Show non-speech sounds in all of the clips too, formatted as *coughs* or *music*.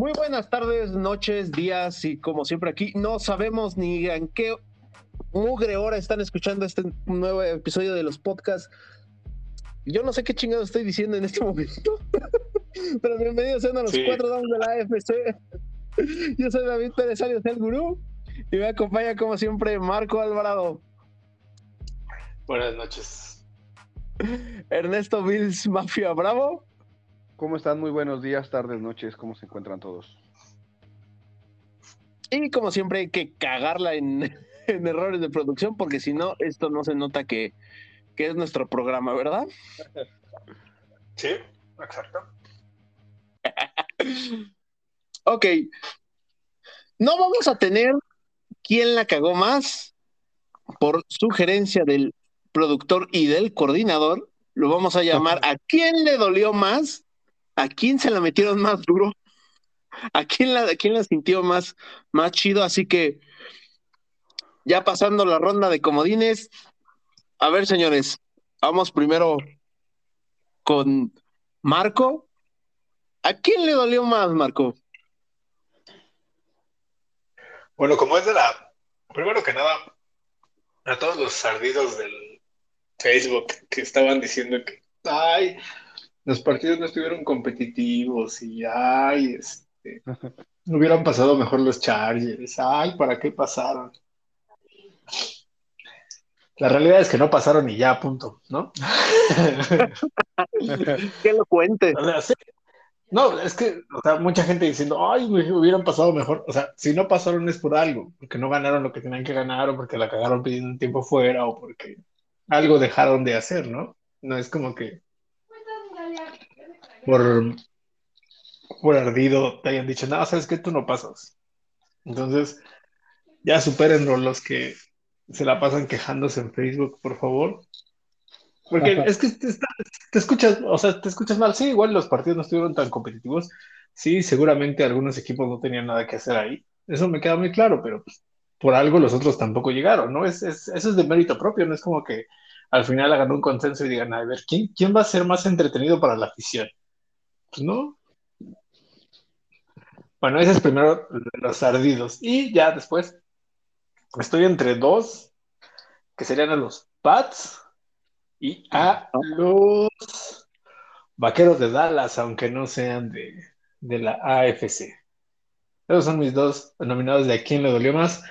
Muy buenas tardes, noches, días y como siempre aquí no sabemos ni en qué mugre hora están escuchando este nuevo episodio de los podcasts. Yo no sé qué chingado estoy diciendo en este *laughs* momento, pero bienvenidos a los cuatro damos de la AFC. Yo soy David Pérez Arias, el gurú, y me acompaña como siempre Marco Alvarado. Buenas noches. Ernesto Bills Mafia Bravo. ¿Cómo están? Muy buenos días, tardes, noches. ¿Cómo se encuentran todos? Y como siempre hay que cagarla en, *laughs* errores de producción porque si no, esto no se nota que, que es nuestro programa, ¿verdad? *laughs* Sí, exacto. *laughs* ok. No vamos a tener quién la cagó más por sugerencia del productor y del coordinador. Lo vamos a llamar a quién le dolió más ¿a quién se la metieron más duro? ¿A quién la, quién la sintió más, más chido? Así que ya pasando la ronda de comodines, a ver, señores, vamos primero con Marco. ¿A quién le dolió más, Marco? Bueno, como es de la. Primero que nada, a todos los ardidos del Facebook que estaban diciendo que. Ay, los partidos no estuvieron competitivos y ay, este, no hubieran pasado mejor los Chargers, ay, ¿para qué pasaron? La realidad es que no pasaron y ya, punto, ¿no? *laughs* que lo cuente. No, es que, o sea, mucha gente diciendo, ay, hubieran pasado mejor. O sea, si no pasaron es por algo, porque no ganaron lo que tenían que ganar, o porque la cagaron pidiendo un tiempo fuera, o porque algo dejaron de hacer, ¿no? No es como que por, por ardido te hayan dicho, no, sabes que tú no pasas. Entonces, ya superen los que se la pasan quejándose en Facebook, por favor. Porque es que te, te, escuchas, o sea, te escuchas mal. Sí, igual los partidos no estuvieron tan competitivos. Sí, seguramente algunos equipos no tenían nada que hacer ahí. Eso me queda muy claro, pero por algo los otros tampoco llegaron, ¿no? Es, es, eso es de mérito propio, no es como que al final hagan un consenso y digan, a ver, ¿quién, quién va a ser más entretenido para la afición? Pues no. Bueno, ese es primero los ardidos. Y ya después estoy entre dos, que serían a los Pats y a los Vaqueros de Dallas, aunque no sean de, de la AFC. Esos son mis dos nominados de a quién le dolió más.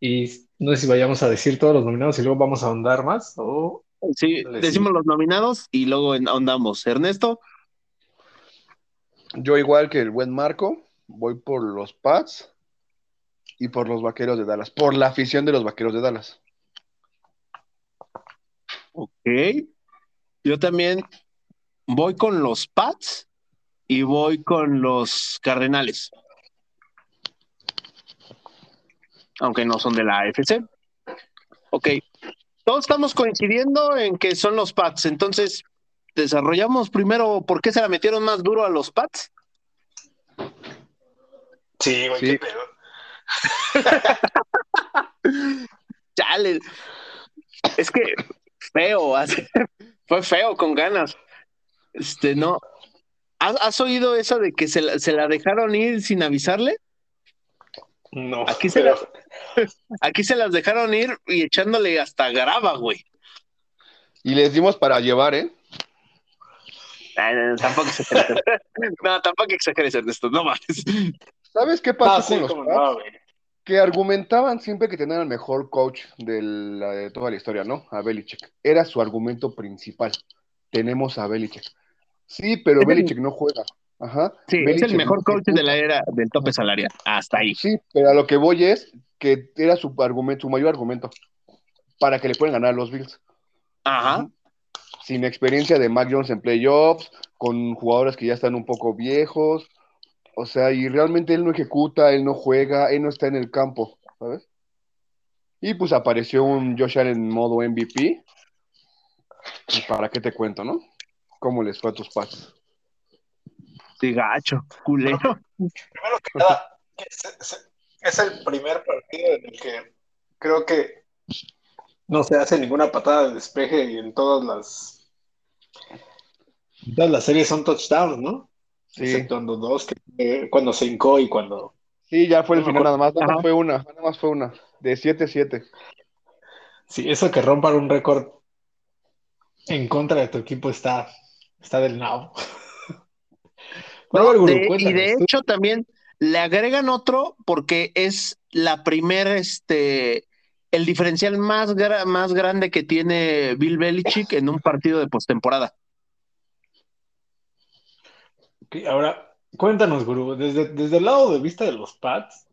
Y no sé si vayamos a decir todos los nominados y luego vamos a ahondar más. O sí, decimos los nominados y luego ahondamos. Ernesto. Yo, igual que el buen Marco, voy por los Pats y por los Vaqueros de Dallas, por la afición de los Vaqueros de Dallas. Ok. Yo también voy con los Pats y voy con los Cardenales aunque no son de la AFC. Ok, todos estamos coincidiendo en que son los Pats, entonces desarrollamos primero por qué se la metieron más duro a los Pats. Sí, güey, qué pedo. *laughs* Chale. Es que feo, *laughs* fue feo con ganas. Este, no. ¿Has, oído eso de que se se la dejaron ir sin avisarle? No. Aquí se, las, *laughs* aquí se las dejaron ir y echándole hasta grava, güey. Y les dimos para llevar, ¿eh? *laughs* no, tampoco exageres. no, tampoco exageres, Ernesto, no mames. ¿Sabes qué pasó con los Que argumentaban siempre que tenían el mejor coach de, de toda la historia, ¿no? A Belichick. Era su argumento principal. Tenemos a Belichick. Sí, pero Belichick no juega. Ajá. Sí, es el mejor coach de la era del tope salarial. Hasta ahí. Sí, pero a lo que voy es que era su argumento, su mayor argumento para que le puedan ganar a los Bills. Ajá. Sin experiencia de Mac Jones en playoffs, con jugadores que ya están un poco viejos. O sea, y realmente él no ejecuta, él no juega, él no está en el campo, ¿sabes? Y pues apareció un Josh Allen en modo MVP. ¿Y para qué te cuento, no? ¿Cómo les fue a tus pasos? de gacho, culero. Primero que nada, es, el primer partido en el que creo que no se hace ninguna patada de despeje y en todas las todas las series son touchdowns, ¿no? exceptuando dos, que, cuando se hincó y cuando... Sí, ya fue el final nada más, nada más fue una, nada más fue una, de 7-7. Sí, eso que rompan un récord en contra de tu equipo está, está del nabo. *laughs* y de hecho también le agregan otro porque es la primera, este, el diferencial más, más grande que tiene Bill Belichick en un partido de postemporada. ahora, cuéntanos, Guru, desde, desde el lado de vista de los Pats,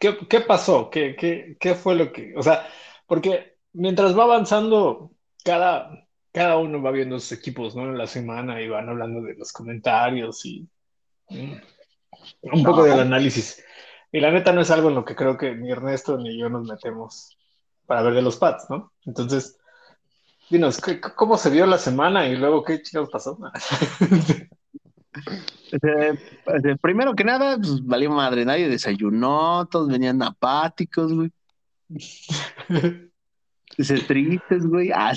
¿qué, pasó? ¿Qué, ¿Qué, qué, fue lo que, o sea, porque mientras va avanzando, cada, cada uno va viendo sus equipos, ¿no? En la semana y van hablando de los comentarios y mm, un poco del análisis. Y la neta no es algo en lo que creo que ni Ernesto ni yo nos metemos para ver de los Pats, ¿no? Entonces, dinos, ¿cómo se vio la semana y luego qué chingados pasó? *laughs* primero que nada, pues valió madre, nadie desayunó, todos venían apáticos, güey. *laughs* Dice tristes, güey. Ah,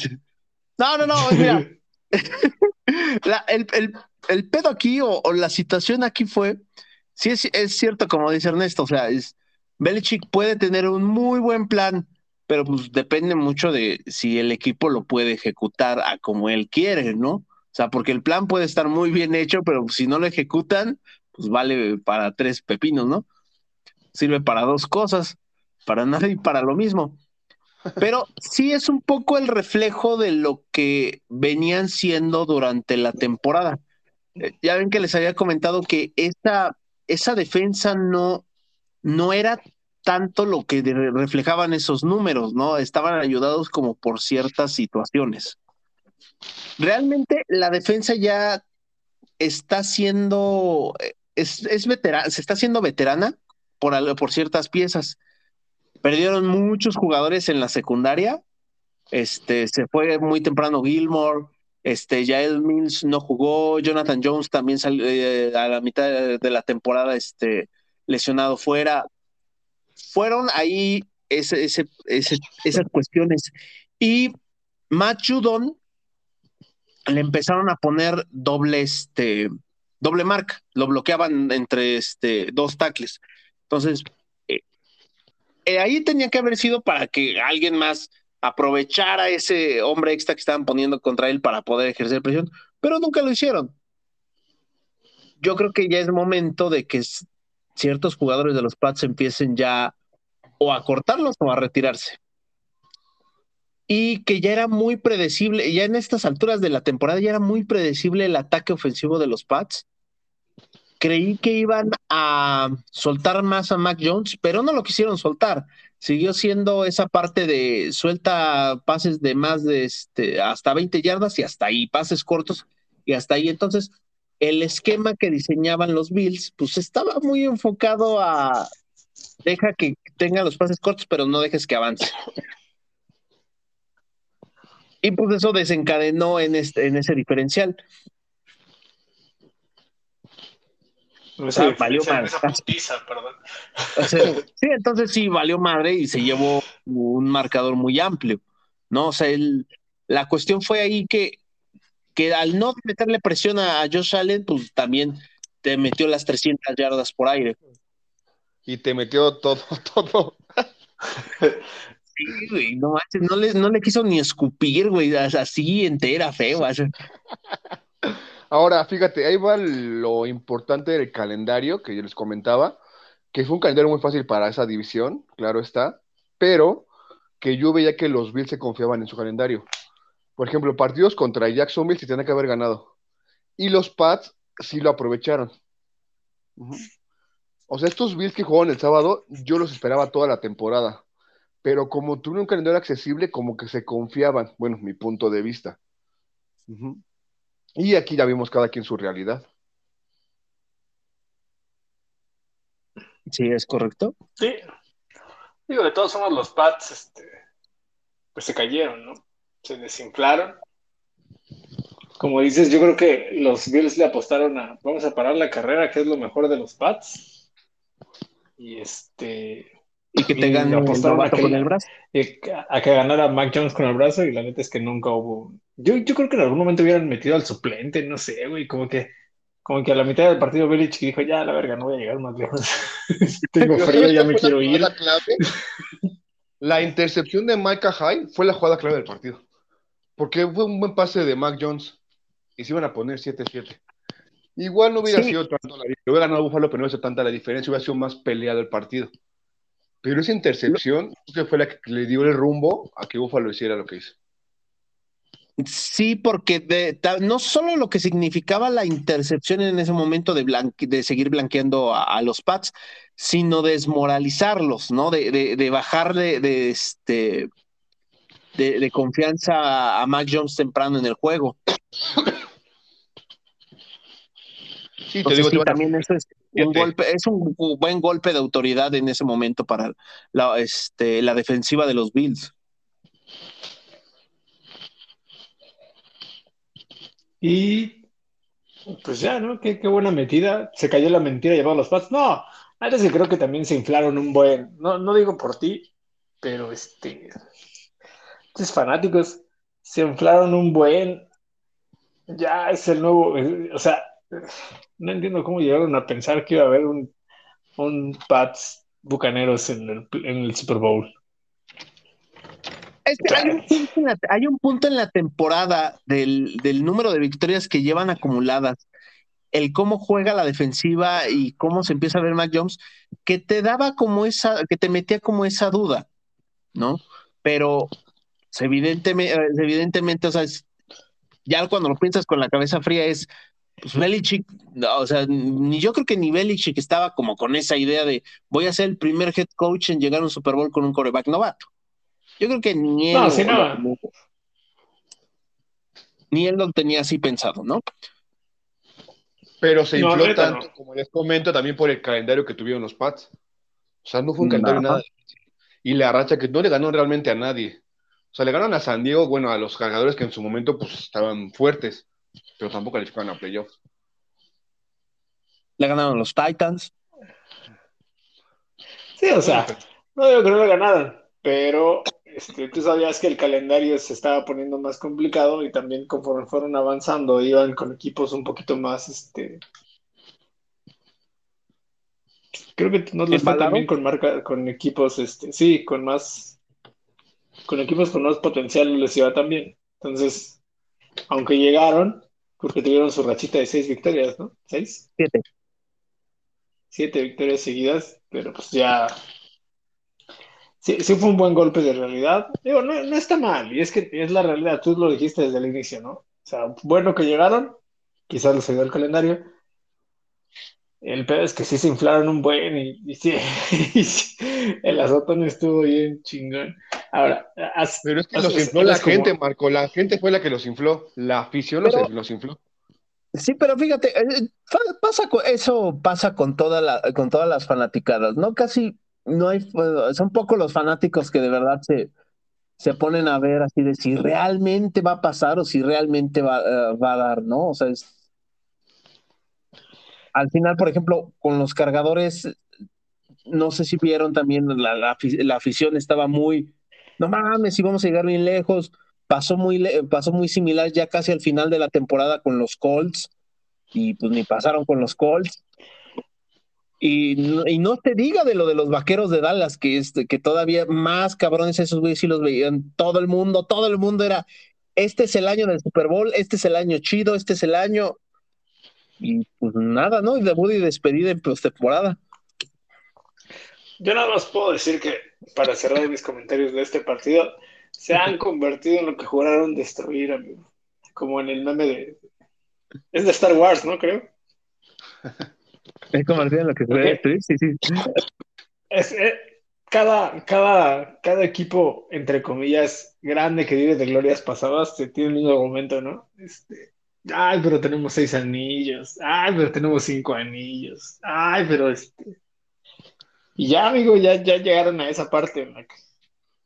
no, no, no, mira. *laughs* el, pedo aquí o, la situación aquí fue, sí es, cierto, como dice Ernesto, o sea, es, Belichick puede tener un muy buen plan, pero pues depende mucho de si el equipo lo puede ejecutar a como él quiere, ¿no? O sea, porque el plan puede estar muy bien hecho, pero si no lo ejecutan, pues vale para tres pepinos, ¿no? Sirve para dos cosas, para nada y para lo mismo. Pero sí es un poco el reflejo de lo que venían siendo durante la temporada. Eh, ya ven que les había comentado que esa, esa defensa no, no era tanto lo que reflejaban esos números, ¿no? Estaban ayudados como por ciertas situaciones realmente la defensa ya está siendo, es, es veterana, se está haciendo veterana por, por ciertas piezas. Perdieron muchos jugadores en la secundaria. Este, se fue muy temprano Gilmore, este, Jael Mills no jugó, Jonathan Jones también salió eh, a la mitad de, la temporada este, lesionado fuera. Fueron ahí ese, esas cuestiones. Y Matt Judon le empezaron a poner doble, este, doble marca, lo bloqueaban entre este, dos tackles. Entonces, eh, eh, ahí tenía que haber sido para que alguien más aprovechara ese hombre extra que estaban poniendo contra él para poder ejercer presión, pero nunca lo hicieron. Yo creo que ya es momento de que ciertos jugadores de los Pats empiecen ya o a cortarlos o a retirarse y que ya era muy predecible, ya en estas alturas de la temporada ya era muy predecible el ataque ofensivo de los Pats. Creí que iban a soltar más a Mac Jones, pero no lo quisieron soltar. Siguió siendo esa parte de suelta pases de más de este, hasta 20 yardas y hasta ahí, pases cortos y hasta ahí. Entonces, el esquema que diseñaban los Bills, pues estaba muy enfocado a deja que tenga los pases cortos, pero no dejes que avance. Y pues eso desencadenó en, este, en ese diferencial. O sea, valió madre. sí, entonces sí, valió madre y se llevó un marcador muy amplio, ¿no? O sea, la cuestión fue ahí que, que al no meterle presión a, Josh Allen, pues también te metió las 300 yardas por aire. Y te metió todo, *laughs* todo no no le, no le quiso ni escupir, güey, así entera, feo. *laughs* Ahora, fíjate, ahí va lo importante del calendario que yo les comentaba, que fue un calendario muy fácil para esa división, claro está, pero que yo veía que los Bills se confiaban en su calendario. Por ejemplo, partidos contra Jacksonville se tenían que haber ganado. Y los Pats sí lo aprovecharon. O sea, estos Bills que jugaron el sábado, yo los esperaba toda la temporada pero como tuvieron un calendario accesible, como que se confiaban, bueno, mi punto de vista. Y aquí ya vimos cada quien su realidad. Sí, es correcto. Sí. Digo, de todos somos los Pats, este, pues se cayeron, ¿no? Se desinflaron. Como dices, yo creo que los Bills le apostaron a, vamos a parar la carrera, que es lo mejor de los Pats. Y este, y que tengan apostaron a que, con el brazo. A que ganara Mac Jones con el brazo y la neta es que nunca hubo. Yo, yo creo que en algún momento hubieran metido al suplente, no sé, güey, como que como que a la mitad del partido Belichick dijo, ya, la verga, no voy a llegar más lejos. *laughs* Tengo frío, ya me quiero ir. La intercepción de Micah High fue la jugada clave del partido. Porque fue un buen pase de Mac Jones. Y se iban a poner 7-7. Igual no hubiera sido tanto la diferencia. Hubiera ganado Búfalo, pero no hubiera sido tanta la diferencia. Hubiera sido más peleado el partido. Pero esa intercepción que fue la que le dio el rumbo a que Búfalo hiciera lo que hizo. Sí, porque no solo lo que significaba la intercepción en ese momento de, de seguir blanqueando a, los Pats, sino desmoralizarlos, ¿no? De, de, de bajar de, este, de, confianza a Mac Jones temprano en el juego. Sí, te digo, también eso es un golpe, es un buen golpe de autoridad en ese momento para la, este, la defensiva de los Bills. Y pues ya, ¿no? Qué, buena metida. Se cayó la mentira llevaba los Pats. No, antes que creo que también se inflaron un buen. No, no digo por ti, pero este. Estos fanáticos se inflaron un buen. Ya es el nuevo. O sea, no entiendo cómo llegaron a pensar que iba a haber un, un Pats Bucaneros en el, en el Super Bowl hay, un punto en la, temporada del, número de victorias que llevan acumuladas, el cómo juega la defensiva y cómo se empieza a ver Mac Jones, que te daba como esa, que te metía como esa duda, ¿no? Pero evidentemente, evidentemente, o sea, ya cuando lo piensas con la cabeza fría es, pues Belichick, o sea, ni yo creo que ni Belichick estaba como con esa idea de voy a ser el primer head coach en llegar a un Super Bowl con un coreback novato. Yo creo que ni él. No, Ni él lo tenía así pensado, ¿no? Pero se infló tanto, como les comento, también por el calendario que tuvieron los Pats. O sea, no fue un calendario nada. Y la racha que no le ganó realmente a nadie. O sea, le ganaron a San Diego, bueno, a los cargadores que en su momento pues estaban fuertes, pero tampoco calificaron a playoffs. Le ganaron los Titans. Sí, o sea, no digo que no le ganaron, pero este, tú sabías que el calendario se estaba poniendo más complicado y también conforme fueron avanzando iban con equipos un poquito más, este, creo que nos les fue también con marca, con equipos, este, sí, con más, con equipos con más potencial les iba también. Entonces, aunque llegaron, porque tuvieron su rachita de seis victorias, ¿no? ¿Seis? Siete. Siete victorias seguidas, pero pues ya sí, sí fue un buen golpe de realidad. Digo, no, no está mal, y es que es la realidad, tú lo dijiste desde el inicio, ¿no? O sea, bueno que llegaron, quizás les ayudó el calendario. El peor es que sí se inflaron un buen y, *laughs* sí, el azotón estuvo bien chingón. Ahora, pero es que los infló la gente, Marco. La gente fue la que los infló. La afición los, infló. Sí, pero fíjate, eh, pasa eso pasa con toda la, con todas las fanaticadas, ¿no? Casi no hay, son pocos los fanáticos que de verdad se, se ponen a ver así de si realmente va a pasar o si realmente va, eh, va a dar, ¿no? O sea, es... al final, por ejemplo, con los cargadores, no sé si vieron también, la, la, afición estaba muy, no mames, si vamos a llegar bien lejos. Pasó muy, pasó muy similar ya casi al final de la temporada con los Colts y pues ni pasaron con los Colts. Y, no te diga de lo de los vaqueros de Dallas, que, es, que todavía más cabrones esos güeyes sí los veían todo el mundo, todo el mundo era, este es el año del Super Bowl, este es el año chido, este es el año. Y pues nada, ¿no? Y debut y despedida en postemporada. Yo nada más puedo decir que, para cerrar mis comentarios de este partido, se han convertido en lo que juraron destruir, amigo. Como en el meme de. Es de Star Wars, ¿no? Creo. *laughs* Es como lo que se ve sí, sí. Es, eh, cada, cada, cada equipo, entre comillas, grande que vive de glorias pasadas, tiene el mismo argumento, ¿no? Este, ay, pero tenemos seis anillos. Ay, pero tenemos cinco anillos. Ay, pero este. Y ya, amigo, ya, ya llegaron a esa parte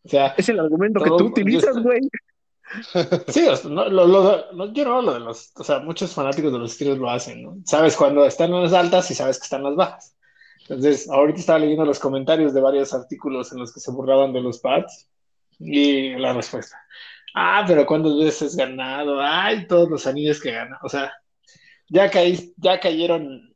O sea, es el argumento que tú utilizas, güey. *laughs* Sí, no, lo, lo, yo no lo de los, o sea, muchos fanáticos de los estilos lo hacen, ¿no? Sabes cuando están en las altas y sabes que están en las bajas. Entonces, ahorita estaba leyendo los comentarios de varios artículos en los que se burlaban de los pads y la respuesta. Ah, pero ¿cuántas veces ganado? Ay, todos los anillos que gana. O sea, ya, caí, ya cayeron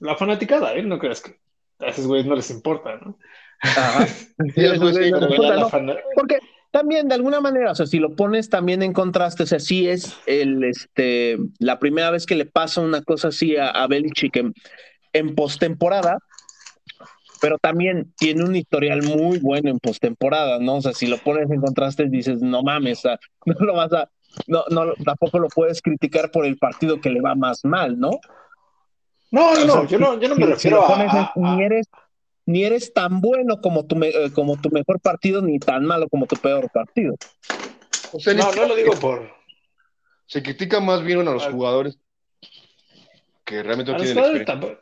la fanaticada, ¿eh? No creas que a esos güeyes no les importa, ¿no? Ajá. *laughs* Porque también de alguna manera, o sea, si lo pones también en contraste, o sea, sí es el, este, la primera vez que le pasa una cosa así a, a Belichick en, en postemporada, pero también tiene un historial muy bueno en postemporada, ¿no? O sea, si lo pones en contraste, dices, no mames, o sea, *laughs* no lo vas a, no, no, tampoco lo puedes criticar por el partido que le va más mal, ¿no? No, no, no, yo no, yo no me refiero a, Ni eres, ni eres tan bueno como tu, eh, como tu mejor partido, ni tan malo como tu peor partido. O sea, no, no lo digo por... Se critica más bien a los jugadores que realmente no tienen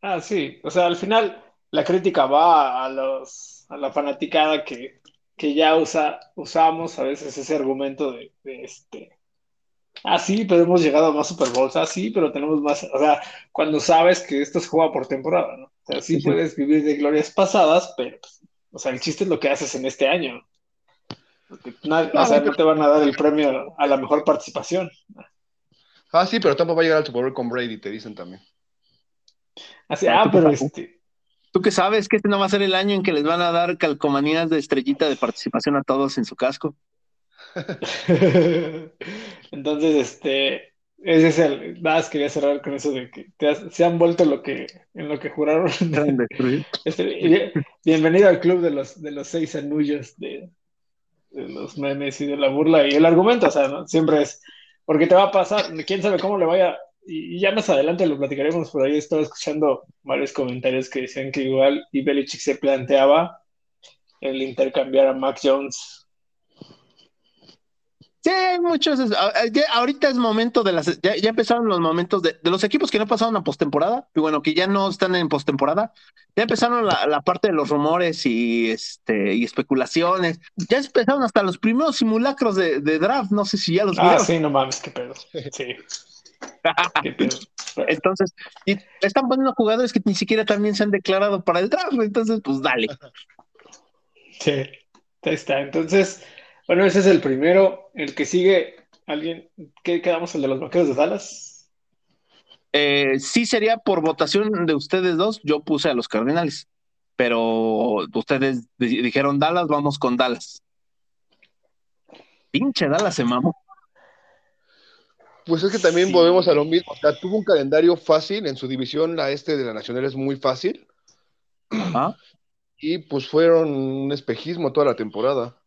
Ah, sí. O sea, al final la crítica va a los a la fanaticada que, que ya usa, usamos a veces ese argumento de, este. Ah, sí, pero hemos llegado a más Super Bowls. Ah, sí, pero tenemos más. O sea, cuando sabes que esto se juega por temporada, ¿no? O sea, sí, puedes vivir de glorias pasadas, pero, pues, o sea, el chiste es lo que haces en este año. Porque nadie, o sea, no te van a dar el premio a la mejor participación. Ah, sí, pero tampoco va a llegar al Super Bowl con Brady, te dicen también. Así, ah, pero este. ¿Tú qué sabes que este no va a ser el año en que les van a dar calcomanías de estrellita de participación a todos en su casco? *laughs* Entonces, este, ese es el, nada más quería cerrar con eso de que se han vuelto lo que, en lo que juraron. *laughs* Este, bienvenido al club de los, de los seis anullos de, de, los memes y de la burla y el argumento, o sea, ¿no? siempre es, porque te va a pasar, quién sabe cómo le vaya y, ya más adelante lo platicaremos, por ahí estaba escuchando varios comentarios que decían que igual y Belichick se planteaba el intercambiar a Mac Jones. Sí, hay muchos. ahorita es momento de las. Ya, empezaron los momentos de, de, los equipos que no pasaron a postemporada, y bueno, que ya no están en postemporada. Ya empezaron la, la, parte de los rumores y este y especulaciones. Ya empezaron hasta los primeros simulacros de, de draft. No sé si ya los Ah, sí, no mames, qué pedo. *laughs* Sí. *laughs* entonces, y están poniendo jugadores que ni siquiera también se han declarado para el draft, entonces, pues dale. Sí, ahí está. Entonces, bueno, ese es el primero. El que sigue, alguien, ¿qué quedamos? ¿El de los vaqueros de Dallas? Eh, sí, sería por votación de ustedes dos. Yo puse a los Cardinales, pero ustedes dijeron Dallas, vamos con Dallas. Pinche Dallas se mamó. Pues es que también volvemos a lo mismo. O sea, tuvo un calendario fácil en su división, la este de la Nacional es muy fácil. Y pues fueron un espejismo toda la temporada.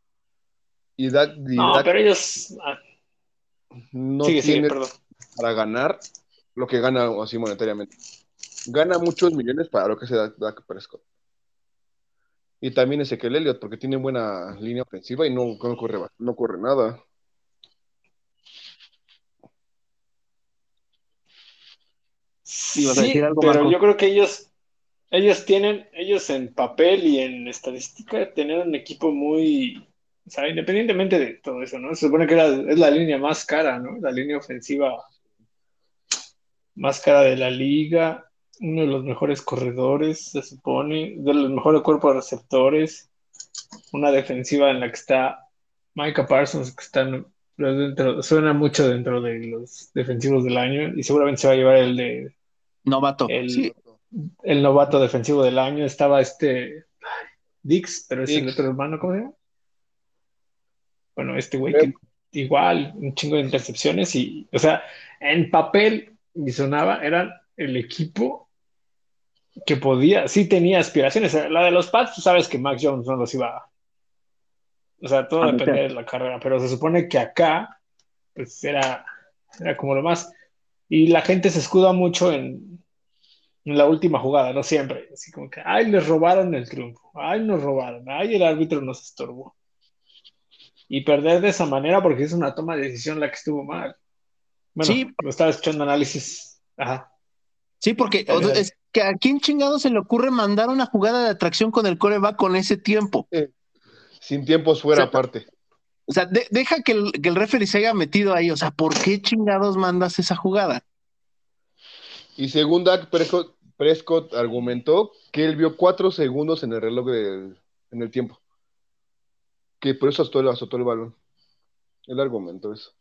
Y no, pero ellos ah. no tiene para ganar lo que gana así monetariamente. Gana muchos millones para lo que se da Dak Prescott. Y también Ezequiel Elliott, porque tiene buena línea ofensiva y no, no, corre, no corre nada. Sí, pero yo creo que ellos, ellos tienen, ellos en papel y en estadística, tener un equipo muy, o sea, independientemente de todo eso, ¿no? Se supone que es la línea más cara, ¿no? La línea ofensiva más cara de la liga, uno de los mejores corredores, se supone, de los mejores cuerpos de receptores, una defensiva en la que está Micah Parsons, que está dentro, suena mucho dentro de los defensivos del año y seguramente se va a llevar el de Novato. El, el novato defensivo del año estaba este Dix, pero es el otro hermano, ¿cómo se llama? Bueno, este güey que igual, un chingo de intercepciones y, o sea, en papel y sonaba, eran el equipo que podía, sí tenía aspiraciones. La de los Pats, tú sabes que Max Jones no los iba O sea, todo depende de la carrera, pero se supone que acá, pues era, era como lo más. Y la gente se escuda mucho en, la última jugada, no siempre. Así como que, ay, les robaron el triunfo, ay, nos robaron, ay, el árbitro nos estorbó. Y perder de esa manera porque es una toma de decisión la que estuvo mal. Bueno, sí. lo estaba escuchando análisis. Ajá. Sí, porque es que a quién chingado se le ocurre mandar una jugada de atracción con el coreback con ese tiempo. sin tiempos fuera aparte. O sea, deja que el, que referee se haya metido ahí. O sea, ¿por qué chingados mandas esa jugada? Y según Dak Prescott, argumentó que él vio cuatro segundos en el reloj en el tiempo. Que por eso azotó, azotó el balón. Él argumentó eso.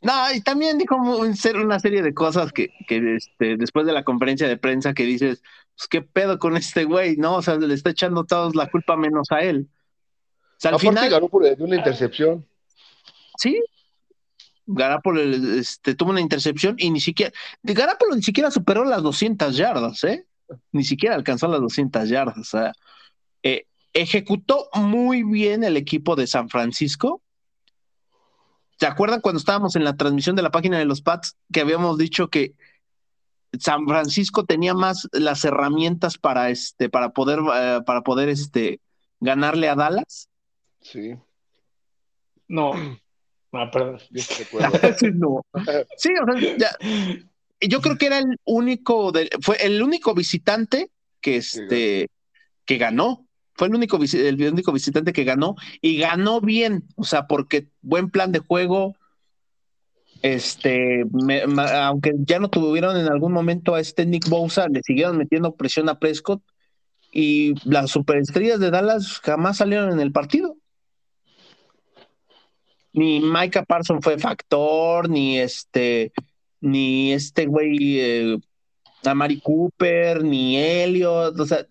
No, y también dijo una serie de cosas que, que este, después de la conferencia de prensa que dices, pues qué pedo con este güey, ¿no? O sea, le está echando todos la culpa menos a él. O sea, al final ganó por una intercepción. Sí. Garapolo este, tuvo una intercepción y ni siquiera, Garapolo ni siquiera superó las 200 yardas, ¿eh? Ni siquiera alcanzó las 200 yardas. O sea, ejecutó muy bien el equipo de San Francisco ¿Se acuerdan cuando estábamos en la transmisión de la página de los Pats que habíamos dicho que San Francisco tenía más las herramientas para este para poder eh, para poder este ganarle a Dallas? Sí. No. *clears throat* Ah, perdón. *laughs* no. Sí, o sea, ya, yo creo que era el único fue el único visitante que este que ganó fue el único, el único visitante que ganó y ganó bien, o sea, porque buen plan de juego, este, aunque ya no tuvieron en algún momento a este Nick Bosa, le siguieron metiendo presión a Prescott y las superestrellas de Dallas jamás salieron en el partido. Ni Micah Parson fue factor, ni este, ni este güey, eh, Amari Cooper, ni Elliot, o sea,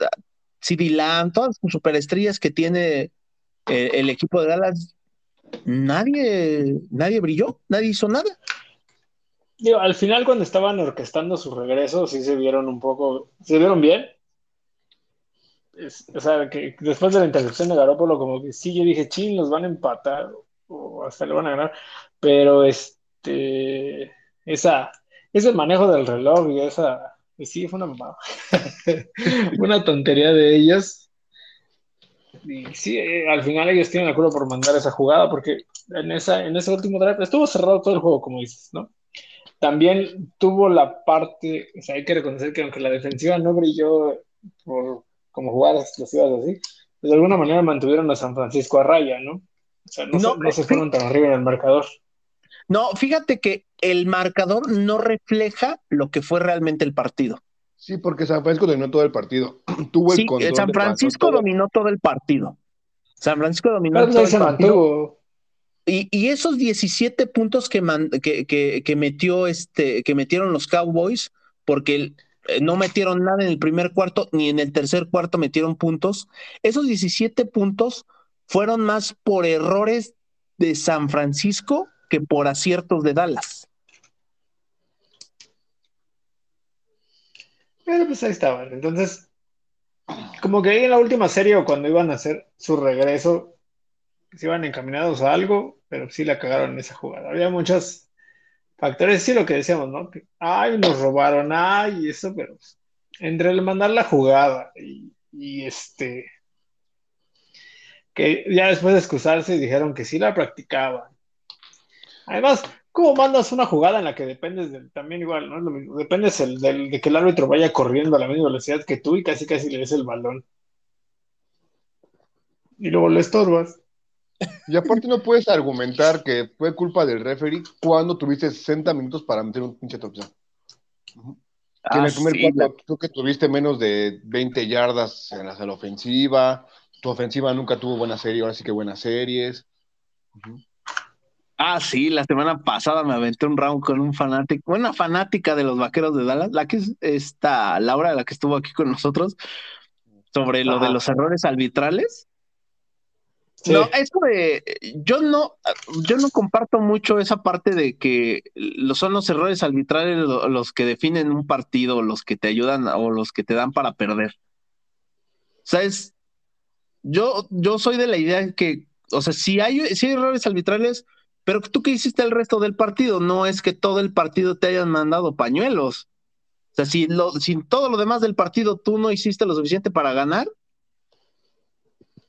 CD todas las superestrellas que tiene eh, el equipo de Dallas, nadie, nadie brilló, nadie hizo nada. Digo, al final cuando estaban orquestando su regreso, sí se vieron un poco, se vieron bien. o sea, que después de la intercepción de Garópolo, como que sí, yo dije, ching, los van a empatar o hasta le van a ganar, pero este, esa, ese manejo del reloj y esa sí, fue una mamada. *laughs* una tontería de ellos. Y sí, eh, al final ellos tienen acuerdo por mandar esa jugada, porque en, esa, en ese último draft estuvo cerrado todo el juego, como dices, ¿no? También tuvo la parte, o sea, hay que reconocer que aunque la defensiva no brilló por como jugadas explosivas así, pues de alguna manera mantuvieron a San Francisco a raya, ¿no? O sea, no, no se fueron tan arriba en el marcador. No, fíjate que el marcador no refleja lo que fue realmente el partido. Sí, porque San Francisco dominó todo el partido. *clears throat* Tuvo el sí, San Francisco dominó todo el partido. San Francisco dominó todo el partido. Y, y, esos 17 puntos que, que, que, metió este, que metieron los Cowboys, porque eh, no metieron nada en el primer cuarto, ni en el tercer cuarto metieron puntos. Esos 17 puntos fueron más por errores de San Francisco que por aciertos de Dallas. Pero pues ahí estaban. Entonces, como que ahí en la última serie o cuando iban a hacer su regreso, se iban encaminados a algo, pero sí la cagaron en esa jugada. Había muchos factores, sí lo que decíamos, ¿no? Que, ay, nos robaron, ay, eso, pero pues, entre el mandar la jugada y, y este, que ya después de excusarse dijeron que sí la practicaban Además, ¿cómo mandas una jugada en la que dependes de, también igual, ¿no? Dependes de que el árbitro vaya corriendo a la misma velocidad que tú y casi casi le des el balón. Y luego le estorbas. Y aparte no puedes argumentar que fue culpa del referee cuando tuviste 60 minutos para meter un pinche touchdown. en el ah, primer cuarto tú que tuviste menos de 20 yardas en la, ofensiva, tu ofensiva nunca tuvo buena serie, ahora sí que buenas series. Ah, sí, la semana pasada me aventé un round con un fanático, una fanática de los vaqueros de Dallas, la que es esta Laura, la que estuvo aquí con nosotros, sobre lo de los errores arbitrales. No, eso de, yo no, yo no comparto mucho esa parte de que son los errores arbitrales los que definen un partido, los que te ayudan o los que te dan para perder. ¿Sabes? Yo, yo soy de la idea que, o sea, si hay, si hay errores arbitrales, pero tú qué hiciste el resto del partido, no es que todo el partido te hayan mandado pañuelos. O sea, si, lo, todo lo demás del partido tú no hiciste lo suficiente para ganar,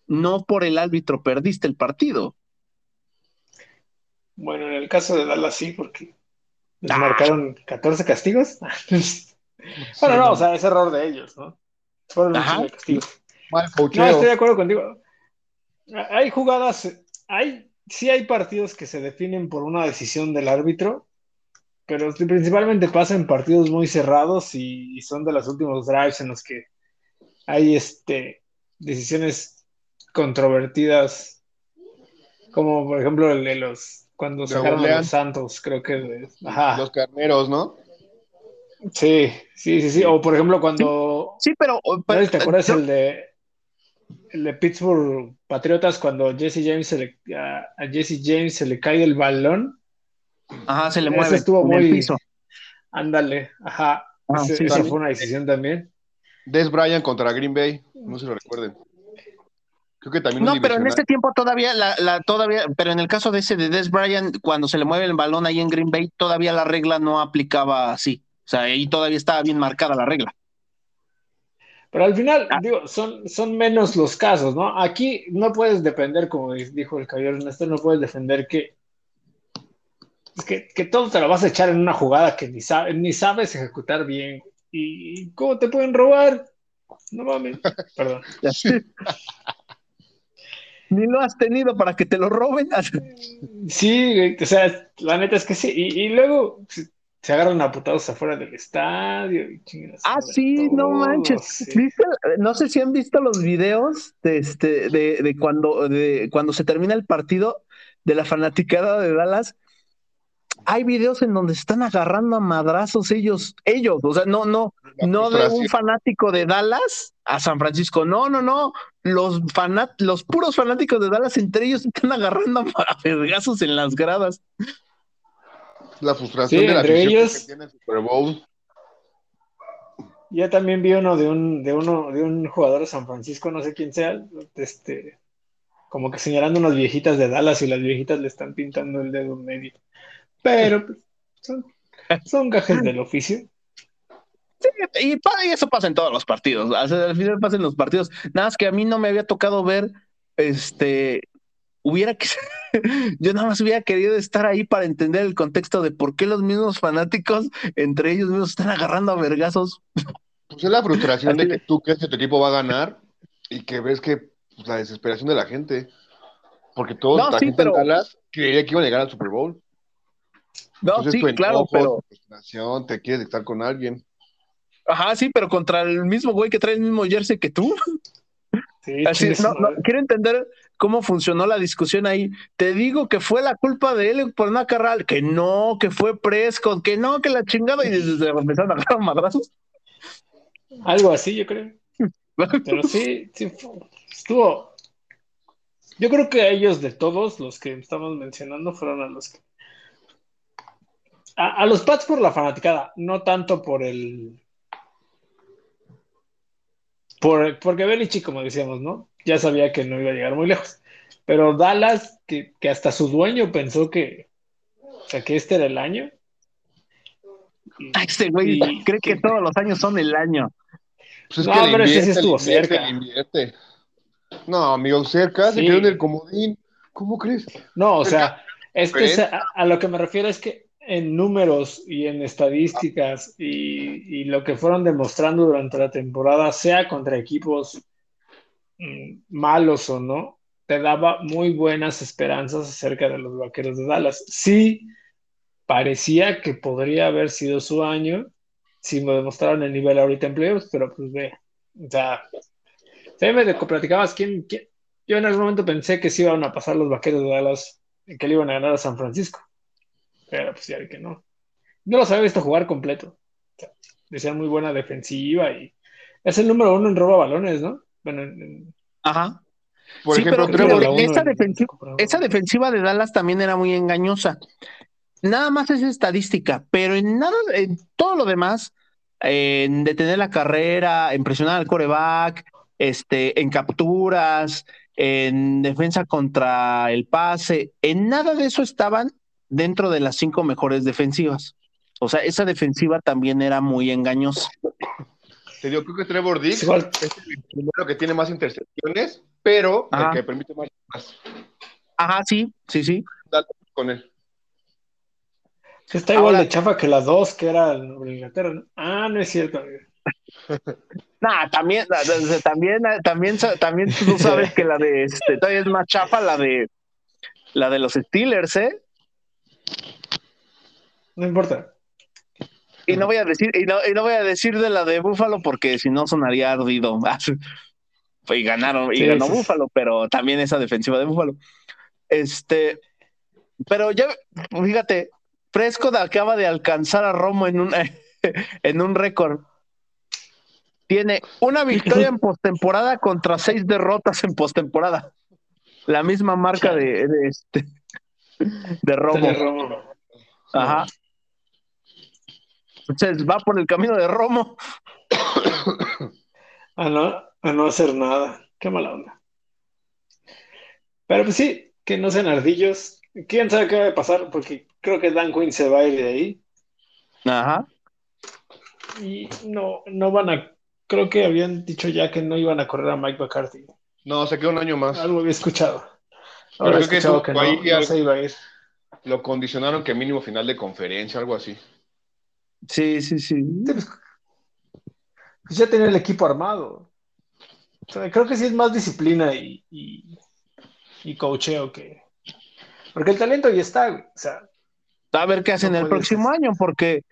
no por el árbitro perdiste el partido. Bueno, en el caso de Dallas sí, porque les ah. marcaron 14 castigos. *laughs* bueno, no, o sea, es error de ellos, ¿no? Fueron castigos. no, estoy de acuerdo contigo. Hay jugadas, hay sí hay partidos que se definen por una decisión del árbitro, pero principalmente pasa en partidos muy cerrados y, son de los últimos drives en los que hay este, decisiones controvertidas, como por ejemplo el de los cuando De sacaron a Orleans. los Santos, creo que. de- Ajá. Los carneros, ¿no? Sí, sí, sí, sí. O por ejemplo, cuando. Sí, pero, ¿no pero- ¿Te acuerdas yo- el de. El de Pittsburgh Patriotas cuando Jesse James se le, a, a Jesse James se le cae el balón? Ajá, se le Ese mueve estuvo en el piso. Ándale, ajá. Ah, Ese- sí, esa sí. fue una decisión también. Des Bryant contra Green Bay, no se lo recuerden. Creo que también No, pero en ese tiempo todavía, la, la, todavía, pero en el caso de ese de Des Bryant, cuando se le mueve el balón ahí en Green Bay, todavía la regla no aplicaba así. O sea, ahí todavía estaba bien marcada la regla. Pero al final, Ah. digo, son, son menos los casos, ¿no? Aquí no puedes depender, como dijo el caballero Ernesto, no puedes defender que, es que, que todo te lo vas a echar en una jugada que ni, sabe, ni sabes ejecutar bien. ¿Y cómo te pueden robar? No mames. *laughs* Perdón. Ni lo has tenido para que te lo roben. Sí, o sea, la neta es que sí. Y, y luego se, agarran a putados afuera del estadio. Y Ah, sí, no manches. sí. ¿Viste? No sé si han visto los videos de este, de, de cuando, de cuando se termina el partido de la fanaticada de Dallas. Hay videos en donde se están agarrando a madrazos ellos, ellos, o sea, no, no, no de un fanático de Dallas a San Francisco, no, no, no, los fanat, los puros fanáticos de Dallas entre ellos están agarrando a vergazos en las gradas. La frustración Sí, de la entre ellos- que tiene el Super Bowl. Ya también vi uno de un, de uno, de un jugador de San Francisco, no sé quién sea, este, como que señalando unas viejitas de Dallas y las viejitas le están pintando el dedo en medio. Pero pues, son, son gajes del oficio. Y, pa- y eso pasa en todos los partidos. o sea, al final pasa en los partidos. Nada más que a mí no me había tocado ver, este, hubiera que, *laughs* yo nada más hubiera querido estar ahí para entender el contexto de por qué los mismos fanáticos entre ellos mismos están agarrando a vergazos. Pues es la frustración de que tú crees que tu equipo va a ganar y que ves que pues, la desesperación de la gente. Porque toda No, la sí, gente pero- en Dallas creía que iban a llegar al Super Bowl. No, Entonces sí, tu claro, enojo, pero, tu frustración, te quieres estar con alguien. ajá, sí, pero contra el mismo güey que trae el mismo jersey que tú. Sí, Así, no, no, quiero entender cómo funcionó la discusión ahí. Te digo que fue la culpa de él por no agarrar, que no, que fue Prescott, que no, que la chingada, y desde empezaron a agarrar madrazos. Algo así, yo creo. Pero sí, sí, estuvo. Yo creo que a ellos de todos los que estamos mencionando fueron a los que. A, a los Pats por la fanaticada, no tanto por el. Por, porque Belichick, como decíamos, ¿no? Ya sabía que no iba a llegar muy lejos. Pero Dallas, que, que hasta su dueño pensó que, o sea, que este era el año. Y- Ah, Este güey y- cree que todos los años son el año. Pues es No, que pero ese sí invierte, estuvo invierte, cerca. invierte. No, amigo, cerca, se Sí. quedó en el comodín. ¿Cómo crees? No, o sea, es que se- a, a lo que me refiero es que en números y en estadísticas y, y lo que fueron demostrando durante la temporada, sea contra equipos malos o no, te daba muy buenas esperanzas acerca de los vaqueros de Dallas. Sí, parecía que podría haber sido su año si me demostraran el nivel ahorita en playoffs, pero pues ve, o sea, se me platicabas quién, quién- yo en algún momento pensé que sí iban a pasar los vaqueros de Dallas que le iban a ganar a San Francisco. Pero pues ya que no. No los había visto jugar completo. O decían muy buena defensiva y es el número uno en roba balones, ¿no? Bueno, en- en- Ajá. Por Sí, ejemplo, pero esa defensiva- Esa defensiva de Dallas también era muy engañosa. Nada más es estadística, pero en nada, en todo lo demás, en detener la carrera, en presionar al coreback, este, en capturas, en defensa contra el pase, en nada de eso estaban dentro de las cinco mejores defensivas. O sea, esa defensiva también era muy engañosa. Te digo, creo que Trevor Diggs es igual. es el primero que tiene más intercepciones, pero Ajá. el que permite más, más Ajá, sí, sí, sí. con él. Está igual Ahora- de chafa que la dos, que era Inglaterra, ¿no? Ah, no es cierto. *laughs* Nah, también, también, también, también tú sabes que la de este, todavía es más chafa la de la de los Steelers, ¿eh? No importa. Y no voy a decir, y no, y no voy a decir de la de Búfalo porque si no sonaría ardido. *laughs* Y ganaron, y Sí, ganó sí. Búfalo, pero también esa defensiva de Búfalo. Este, Pero ya, fíjate, Prescott acaba de alcanzar a Romo en un, *laughs* en un récord. Tiene una victoria en postemporada contra seis derrotas en postemporada. La misma marca de, de este de Romo. Ajá. Entonces va por el camino de Romo. *coughs* a, no, a no hacer nada. Qué mala onda. Pero pues sí, que no sean ardillos. ¿Quién sabe qué va a pasar? Porque creo que Dan Quinn se va a ir de ahí. Ajá. Y no, no van a. Creo que habían dicho ya que no iban a correr a Mike McCarthy. No, se quedó un año más. Algo había escuchado. Ahora creo que, no, se iba a ir. Lo condicionaron que mínimo final de conferencia, algo así. Sí, sí, sí. Pues, pues, ya tenía el equipo armado. creo que sí es más disciplina y, y, y coacheo que. Porque el talento ya está, O sea, a ver qué hacen el próximo año, porque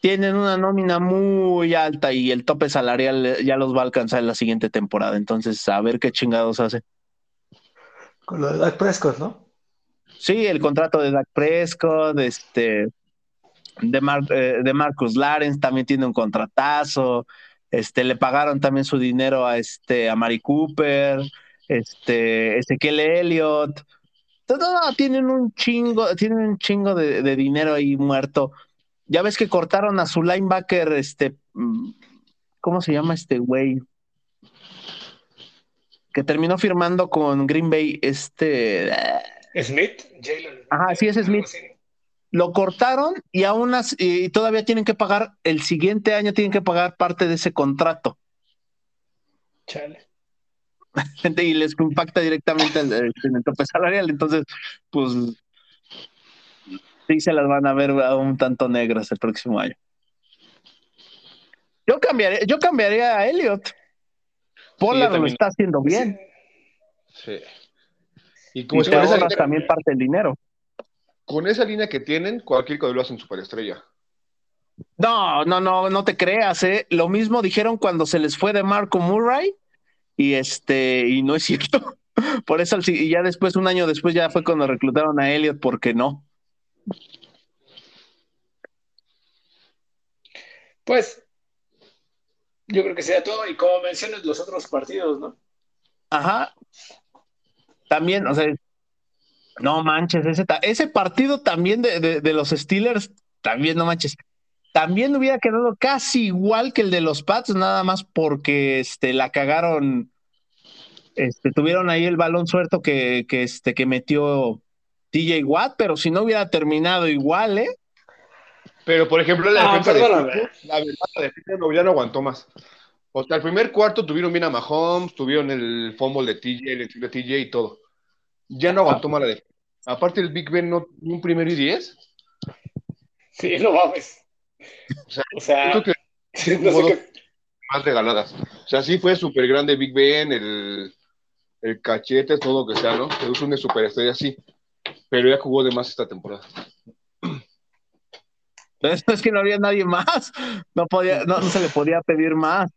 tienen una nómina muy alta y el tope salarial ya los va a alcanzar en la siguiente temporada. Entonces, a ver qué chingados hace. Con lo de Dak Prescott, ¿no? Sí, el contrato de Dak Prescott, este, de, eh, de Marcus Lawrence también tiene un contratazo. Este, le pagaron también su dinero a este, a Mari Cooper, este, Ezequiel Elliott. Todo, tienen un chingo, tienen un chingo de, de, dinero ahí muerto. Ya ves que cortaron a su linebacker, este, mm, ¿cómo se llama este güey? Que terminó firmando con Green Bay, este. Smith, Jalen. Ajá, sí, es Smith. Lo cortaron y aún así, y todavía tienen que pagar, el siguiente año tienen que pagar parte de ese contrato. Chale. *laughs* y les impacta directamente en, el tope salarial. Entonces, pues sí se las van a ver un tanto negras el próximo año. Yo cambiaría, yo cambiaría a Elliot. Pollard lo está haciendo bien. Sí. Y como y te también parte del dinero. Con esa línea que tienen, cualquier cosa lo hacen superestrella. No, no, no, no te creas, ¿eh? Lo mismo dijeron cuando se les fue de Marco Murray y este, y no es *laughs* cierto. Por eso, y ya después, un año después, ya fue cuando reclutaron a Elliot, porque no. Pues, yo creo que sea todo, y como mencionas los otros partidos, ¿no? Ajá. También, o sea, no manches, ese, ese partido también de, de, de los Steelers, también no manches también hubiera quedado casi igual que el de los Pats, nada más porque este, la cagaron este, tuvieron ahí el balón suelto que, que, este, que metió TJ Watt, pero si no hubiera terminado igual, ¿eh? Pero, por ejemplo, la defensa, de, la, la defensa no, ya no aguantó más. O sea, el primer cuarto tuvieron bien a Mahomes, tuvieron el fumble de TJ, el de TJ y todo. Ya no aguantó más la defensa. Aparte, el Big Ben no un primero y diez. Sí, no mames. O sea, o sea creo que, *laughs* más regaladas. O sea, sí fue súper grande Big Ben, el, el cachete, todo lo que sea, ¿no? Es una superestrella, sí. Pero ya jugó de más esta temporada. Es que no había nadie más. No, podía, no, se le podía pedir más.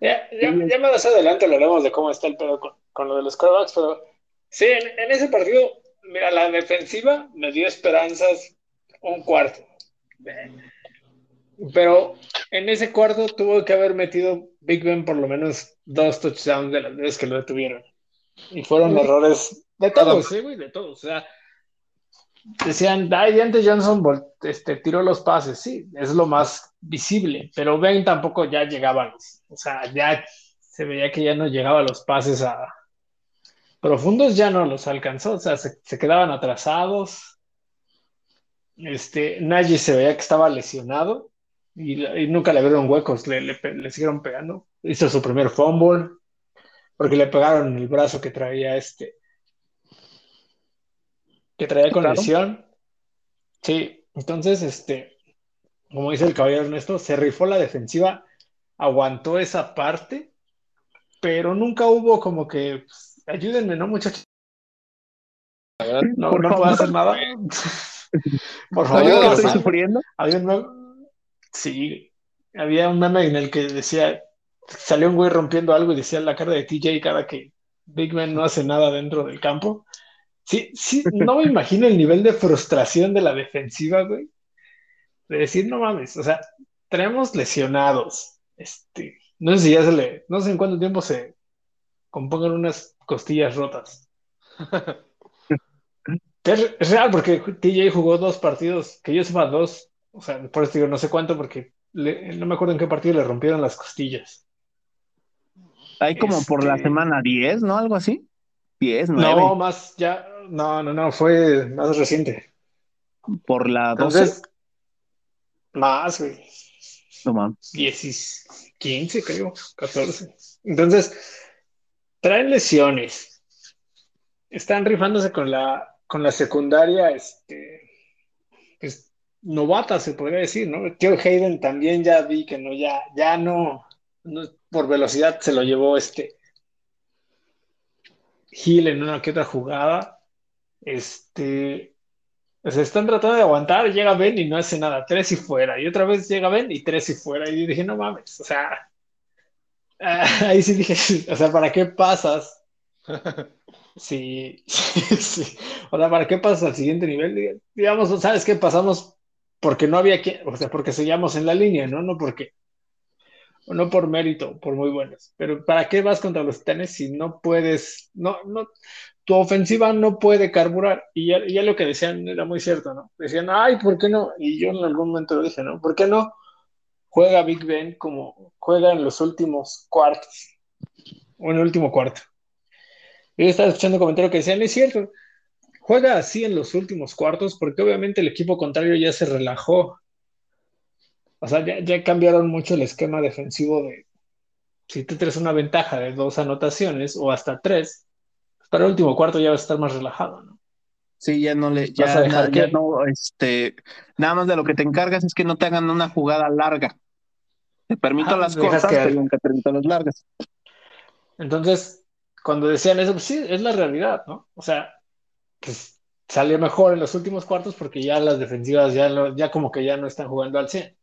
Ya, ya, ya, más adelante hablaremos de cómo está el pedo con, lo de los quarterbacks, pero sí, en, ese partido, mira, la defensiva me dio esperanzas un cuarto. Pero en ese cuarto tuvo que haber metido Big Ben por lo menos dos touchdowns de las veces que lo detuvieron. Y fueron errores de todos, sí, güey, de todos. O sea, decían, ay, antes Johnson este, tiró los pases, sí, es lo más visible, pero Ben tampoco ya llegaba o sea, ya se veía que ya no llegaba los pases a profundos, ya no los alcanzó, o sea, se, quedaban atrasados. Este, Nagy se veía que estaba lesionado y, nunca le abrieron huecos, le, le, siguieron pegando. Hizo su primer fumble porque le pegaron el brazo que traía este, que traía con lesión. Sí, entonces, este, como dice el caballero Ernesto, se rifó la defensiva, aguantó esa parte, pero nunca hubo como que, pues, ayúdenme, ¿no, muchachos? No, no puedo hacer nada. *laughs* Por favor, estoy sufriendo. Había Sí, había un meme en el que decía, salió un güey rompiendo algo y decía la cara de TJ cada que Big Man no hace nada dentro del campo. Sí, sí, no me imagino el nivel de frustración de la defensiva, güey. De decir, no mames, o sea, tenemos lesionados. Este, no sé si ya se le, no sé en cuánto tiempo se compongan unas costillas rotas. es, real, porque TJ jugó dos partidos, que yo sepa dos, o sea, por eso digo, no sé cuánto, porque no me acuerdo en qué partido le rompieron las costillas. Hay como por la este, semana 10, ¿no? Algo así. 10, 9. No, más, ya, no, no, no, fue más reciente. Por la 12. más, güey. No mames. 10, 15, creo, 14. Entonces, traen lesiones. Están rifándose con la, con la secundaria, este, pues, novata, se podría decir, ¿no? Joe Hayden también ya vi que no, ya, ya no, por velocidad se lo llevó este Hill en una que otra jugada. Este, se están tratando de aguantar, llega Ben y no hace nada, tres y fuera. Y otra vez llega Ben y tres y fuera. Y dije, no mames, o sea, ahí sí dije, o sea, ¿para qué pasas? *laughs* Sí, *laughs* sí, O sea, ¿para qué pasas al siguiente nivel? Digamos, ¿sabes qué? Pasamos porque no había que, o sea, porque seguíamos en la línea, ¿no? No porque no por mérito, por muy buenos. Pero ¿para qué vas contra los Titanes si no puedes, no, no, tu ofensiva no puede carburar? Y ya, lo que decían era muy cierto, ¿no? Decían, ay, ¿por qué no? Y yo en algún momento lo dije, ¿no? ¿Por qué no juega Big Ben como juega en los últimos cuartos? O en el último cuarto. Yo estaba escuchando un comentario que decían, es cierto, juega así en los últimos cuartos porque obviamente el equipo contrario ya se relajó o sea, ya, cambiaron mucho el esquema defensivo de si tú tienes una ventaja de dos anotaciones o hasta tres, para el último cuarto ya vas a estar más relajado, ¿no? Sí, ya no le, ya, que... no, este, nada más de lo que te encargas es que no te hagan una jugada larga. Te permito las cosas, pero nunca te permito las largas. Entonces, cuando decían eso, pues sí, es la realidad, ¿no? O sea, pues salió mejor en los últimos cuartos porque ya las defensivas ya, ya como que ya no están jugando al 100.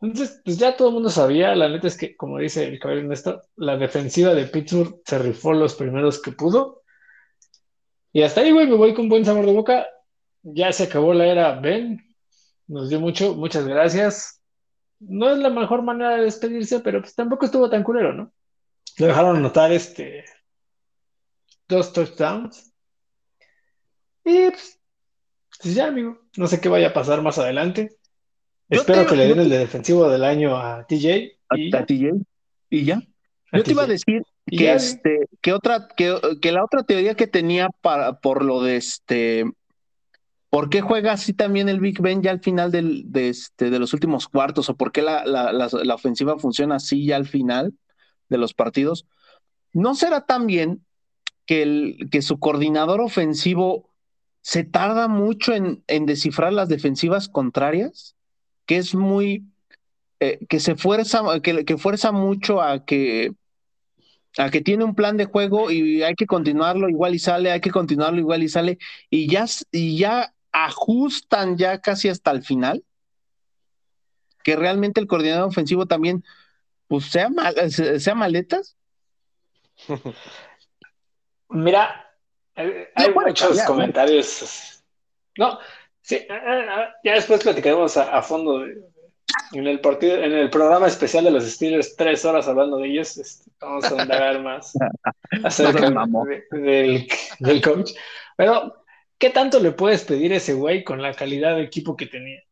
Entonces, pues ya todo el mundo sabía, la neta es que, como dice el caballero Néstor, la defensiva de Pittsburgh se rifó los primeros que pudo. Y hasta ahí, güey, me voy con buen sabor de boca. Ya se acabó la era Ben. Nos dio mucho, muchas gracias. No es la mejor manera de despedirse, pero pues tampoco estuvo tan culero, ¿no? Le dejaron notar este dos touchdowns. Y pues, pues ya, amigo. No sé qué vaya a pasar más adelante. Espero que le den el de defensivo del año a TJ. Y a, TJ. Y ya. Yo te iba a decir que, este, que, otra, que, que, la otra teoría que tenía para, por lo de este. ¿Por qué juega así también el Big Ben ya al final del, de, este, de los últimos cuartos? ¿O por qué la, la, la, ofensiva funciona así ya al final de los partidos? ¿No será también que, el, que su coordinador ofensivo se tarda mucho en, en descifrar las defensivas contrarias? que es muy, eh, que se fuerza, que, que fuerza mucho a que, a que tiene un plan de juego y hay que continuarlo igual y sale, hay que continuarlo igual y sale, y ya, y ya ajustan ya casi hasta el final, que realmente el coordinador ofensivo también, pues sea, sea maletas. *laughs* Mira, hay, muchos comentarios. No, Sí, ah, ya después platicaremos a, fondo en el partido, en el programa especial de los Steelers, tres horas hablando de ellos. Este, vamos a indagar más *laughs* acerca del, del coach. Pero, ¿qué tanto le puedes pedir a ese güey con la calidad de equipo que tenía?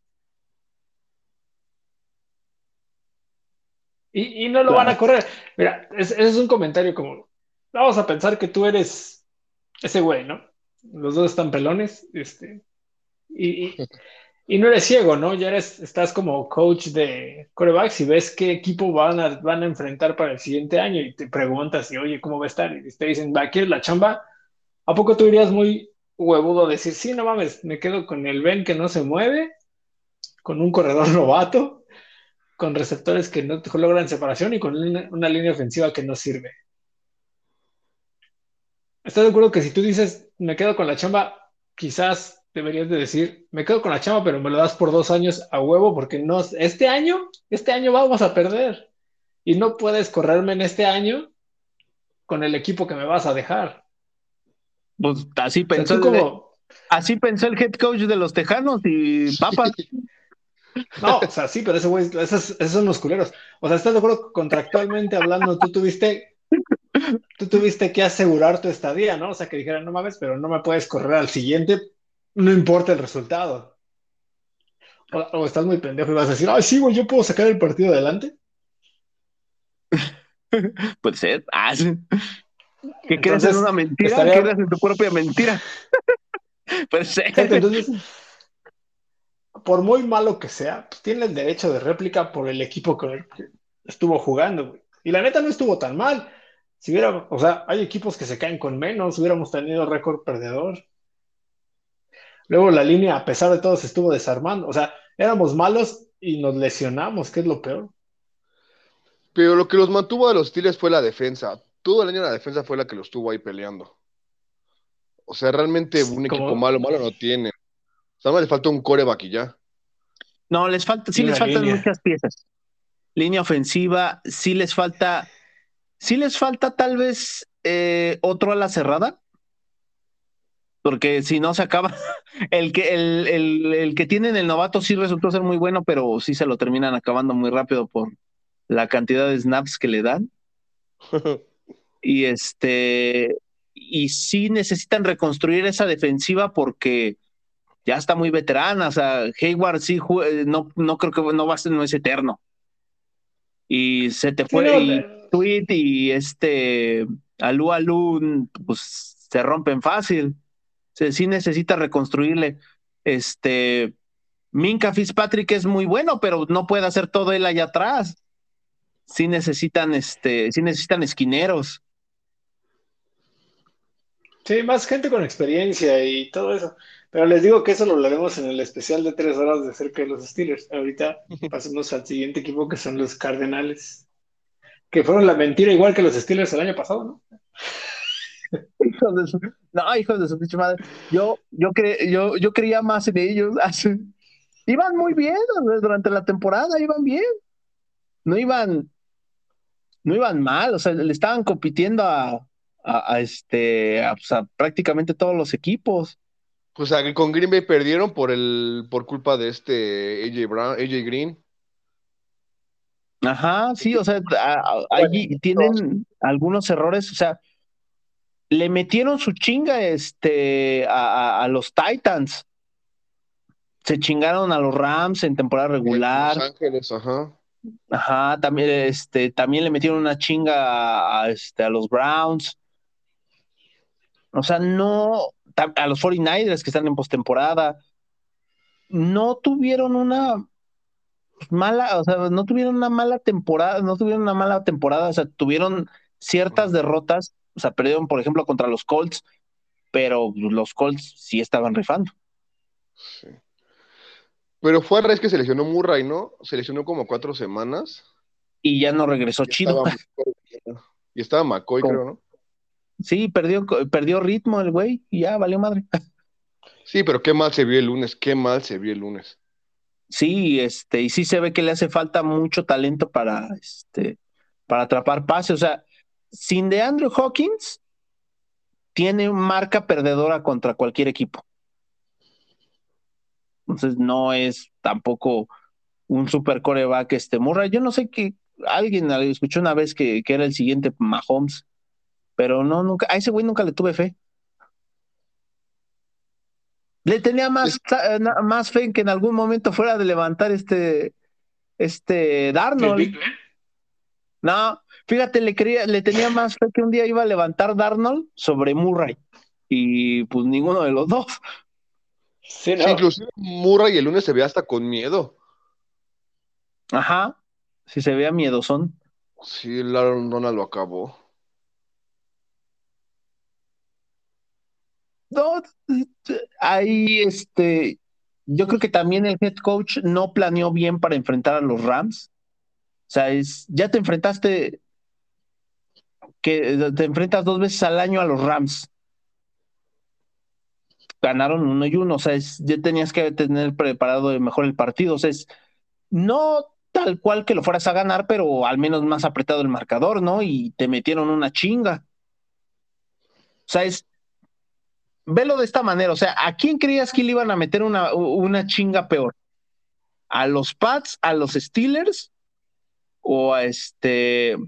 Y, no lo van a correr. Mira, ese es un comentario como, vamos a pensar que tú eres ese güey, ¿no? Los dos están pelones, este, y, y, *laughs* no eres ciego, ¿no? Ya eres, estás como coach de corebacks y ves qué equipo van a, van a enfrentar para el siguiente año y te preguntas, y, oye, ¿cómo va a estar? Y te dicen, ¿va a querer la chamba? ¿A poco tú irías muy huevudo decir, sí, no mames, me quedo con el Ben que no se mueve, con un corredor *laughs* novato, con receptores que no logran separación y con una, una línea ofensiva que no sirve? ¿Estás de acuerdo que si tú dices, me quedo con la chamba, quizás deberías de decir, me quedo con la chama, pero me lo das por dos años a huevo, porque no, este año, este año vamos a perder. Y no puedes correrme en este año con el equipo que me vas a dejar. Pues así pensó, así pensó el head coach de los Tejanos y papas. *laughs* No, o sea, sí, pero ese güey, esos, son los culeros. O sea, ¿estás de acuerdo contractualmente hablando? Tú tuviste, tú tuviste que asegurar tu estadía, ¿no? O sea, que dijeran, no mames, pero no me puedes correr al siguiente, no importa el resultado. O, estás muy pendejo y vas a decir, ay, sí, güey, yo puedo sacar el partido adelante. *laughs* Puede ser. Ah, ¿Que crees en una mentira? Estaría... ¿Crees en tu propia mentira? *laughs* Puede ser. Entonces, por muy malo que sea, pues, tiene el derecho de réplica por el equipo que estuvo jugando, güey. Y la neta no estuvo tan mal. Si hubiera, o sea, hay equipos que se caen con menos, hubiéramos tenido récord perdedor. Luego la línea, a pesar de todo, se estuvo desarmando. O sea, éramos malos y nos lesionamos, que es lo peor. Pero lo que los mantuvo a los Steelers fue la defensa. Todo el año la defensa fue la que los estuvo ahí peleando. O sea, realmente un equipo malo, malo no tiene. O sea, le falta un coreback y ya. No, les falta, sí les faltan muchas piezas. Línea ofensiva, sí les falta, sí les falta tal vez eh, otro a la cerrada. Porque si no se acaba, *laughs* el que, el, el, el que tienen el novato sí resultó ser muy bueno, pero sí se lo terminan acabando muy rápido por la cantidad de snaps que le dan. *laughs* y este, y sí necesitan reconstruir esa defensiva porque ya está muy veterana. O sea, Hayward sí, eh, no, no creo que no va a ser, no es eterno. Y se te fue y Tweet y este Alu Alu, pues se rompen fácil. Sí necesita reconstruirle. Este Minka Fitzpatrick es muy bueno, pero no puede hacer todo él allá atrás. Sí necesitan, este, sí necesitan esquineros. Sí, más gente con experiencia y todo eso. Pero les digo que eso lo hablaremos en el especial de tres horas de cerca de los Steelers. Ahorita *laughs* pasemos al siguiente equipo que son los Cardenales, que fueron la mentira igual que los Steelers el año pasado, ¿no? Hijos de su, no, hijos de su pinche madre. Yo, yo, yo, yo creía más en ellos. *laughs* Iban muy bien durante la temporada, iban bien. No iban, no iban mal, o sea, le estaban compitiendo a, a, este, pues, a, prácticamente todos los equipos. Pues con Green Bay perdieron por el, por culpa de este AJ Brown, AJ Green. Ajá, sí, o sea, allí tienen algunos errores, o sea, le metieron su chinga este, a, a, los Titans. Se chingaron a los Rams en temporada regular. Los Ángeles, ajá. Ajá, también, este, también le metieron una chinga a, este, a los Browns. O sea, no, a los 49ers que están en postemporada, no tuvieron una mala, o sea, no tuvieron una mala temporada, no tuvieron una mala temporada, o sea, tuvieron ciertas derrotas, o sea, perdieron, por ejemplo, contra los Colts, pero los Colts sí estaban rifando. Sí. Pero fue a raíz que se lesionó Murray, ¿no? Se lesionó como cuatro semanas. Y ya no regresó chido. *laughs* y estaba McCoy, creo, ¿no? Sí, perdió, perdió ritmo el güey y ya valió madre. Sí, pero qué mal se vio el lunes, qué mal se vio el lunes. Sí, este, y sí se ve que le hace falta mucho talento para, este, para atrapar pases. O sea, sin de Andrew Hawkins, tiene marca perdedora contra cualquier equipo. Entonces no es tampoco un super coreback este Murray. Yo no sé que alguien escuchó una vez que, que era el siguiente Mahomes pero no, nunca, a ese güey nunca le tuve fe. Le tenía más, eh, más fe en que en algún momento fuera de levantar este, este Darnold. No, fíjate, le, quería, le tenía más fe que un día iba a levantar Darnold sobre Murray. Y pues ninguno de los dos. Sí, inclusive Murray el lunes se ve hasta con miedo. Ajá, si se vea miedosón. Sí, el Aaron Donald lo acabó. No, ahí este, yo creo que también el head coach no planeó bien para enfrentar a los Rams. O sea, es, ya te enfrentaste, que te enfrentas dos veces al año a los Rams. Ganaron uno y uno, o sea, ya tenías que tener preparado mejor el partido. O sea, es no tal cual que lo fueras a ganar, pero al menos más apretado el marcador, ¿no? Y te metieron una chinga. O sea, es velo de esta manera, o sea, ¿a quién creías que le iban a meter una, una chinga peor? ¿A los Pats, a los Steelers o a este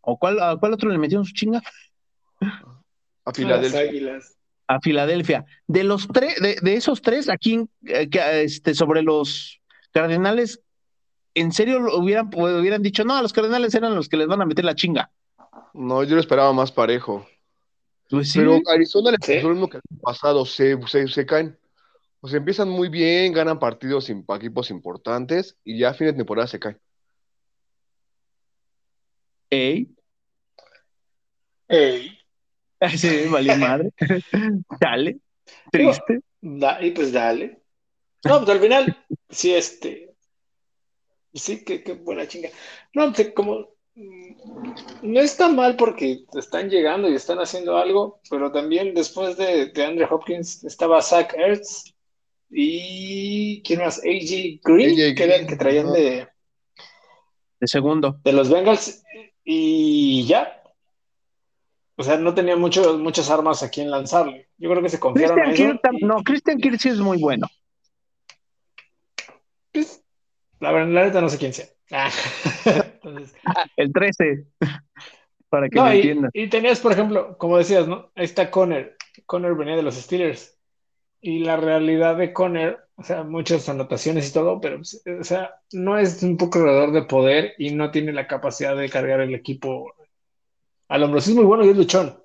o cuál, a cuál otro le metieron su chinga? A Filadelfia. A Filadelfia. De los tres, de, esos tres, aquí eh, este, sobre los Cardenales, ¿en serio hubieran, hubieran dicho, no, los Cardenales eran los que les van a meter la chinga? No, yo lo esperaba más parejo. Pues Pero Arizona les pasó lo mismo que el pasado, se, se, caen. O sea, empiezan muy bien, ganan partidos sin equipos importantes y ya a fin de temporada se caen. Ey. Ey. *laughs* Sí, vale madre. *laughs* dale. Triste. y pues dale. No, pues al final, sí, este. Sí, qué, qué buena chinga. No, pues, como no está mal porque están llegando y están haciendo algo, pero también después de, de Andre Hopkins estaba Zach Ertz y ¿quién más? AJ Green, que, que traían de, de segundo. De los Bengals y ya. O sea, no tenía mucho, muchas armas a quien lanzarle. Yo creo que se confiaron Christian No, Christian Kirk sí es muy bueno. Pues, la verdad, la neta no sé quién sea. *laughs* Ah. el 13, para que me entiendan. Y tenías, por ejemplo, como decías, ¿no? Ahí está Conner. Conner venía de los Steelers. Y la realidad de Conner, o sea, muchas anotaciones y todo, pero, o sea, no es un poco corredor de poder y no tiene la capacidad de cargar el equipo al hombro. Sí es muy bueno y es luchón.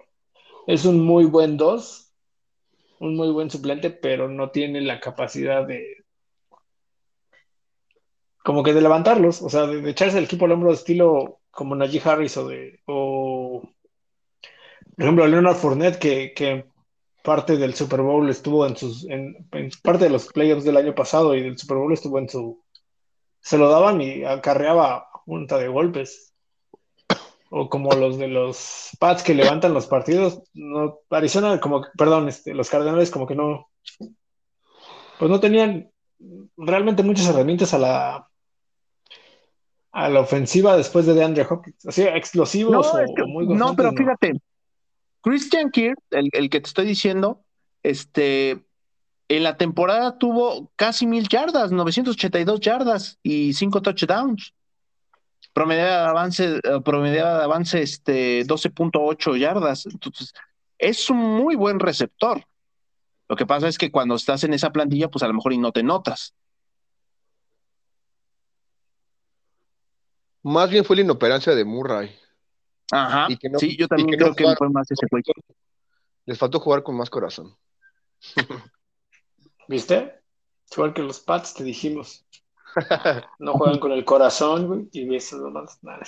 Es un muy buen dos, un muy buen suplente, pero no tiene la capacidad de, como que de levantarlos, o sea, de, echarse el equipo al hombro de estilo como Najee Harris o de, o, por ejemplo, Leonard Fournette, que, que parte del Super Bowl estuvo en sus, en, parte de los playoffs del año pasado y del Super Bowl estuvo en su, se lo daban y acarreaba punta de golpes. O como los de los Pats que levantan los partidos, no, Arizona como, perdón, este, los Cardenales como que no, pues no tenían realmente muchas herramientas a la, a la ofensiva después de DeAndre Hopkins? Así, explosivos o, muy No, pero fíjate, Christian Kirk, el, que te estoy diciendo, este, en la temporada tuvo casi mil yardas, 982 yardas y cinco touchdowns. Promediada de avance, eh, promediada de avance este, 12.8 yardas. Entonces, es un muy buen receptor. Lo que pasa es que cuando estás en esa plantilla, pues a lo mejor y no te notas. Más bien fue la inoperancia de Murray. Ajá. sí, yo también creo que fue más ese juego. Les faltó jugar con más corazón. *laughs* ¿Viste? Igual que los Pats te dijimos. *laughs* No juegan con el corazón, güey, y eso lo más. Nada.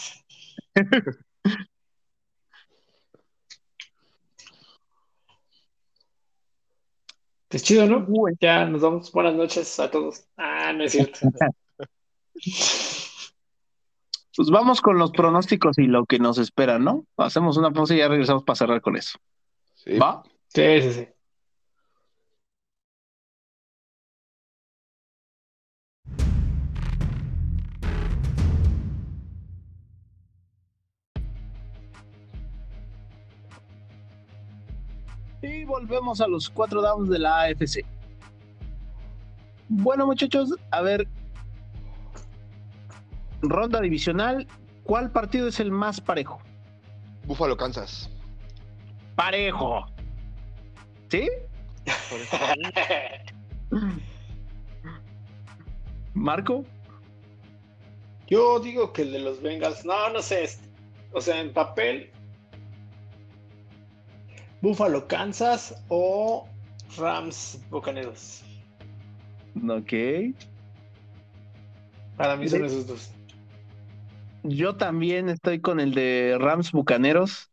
Es chido, ¿no? Ya nos vamos. Buenas noches a todos. Ah, no es cierto. *laughs* Pues vamos con los pronósticos y lo que nos espera, ¿no? Hacemos una pausa y ya regresamos para cerrar con eso. ¿Va? Sí, sí, sí. Y volvemos a los cuatro downs de la AFC. Bueno, muchachos, a ver, ronda divisional, ¿cuál partido es el más parejo? Búfalo, Kansas. Parejo. ¿Sí? Marco. Yo digo que el de los Bengals, no, no sé, o sea, en papel, Búfalo, Kansas o Rams, Bucaneros. Ok. Para mí son esos dos. Yo también estoy con el de Rams Bucaneros.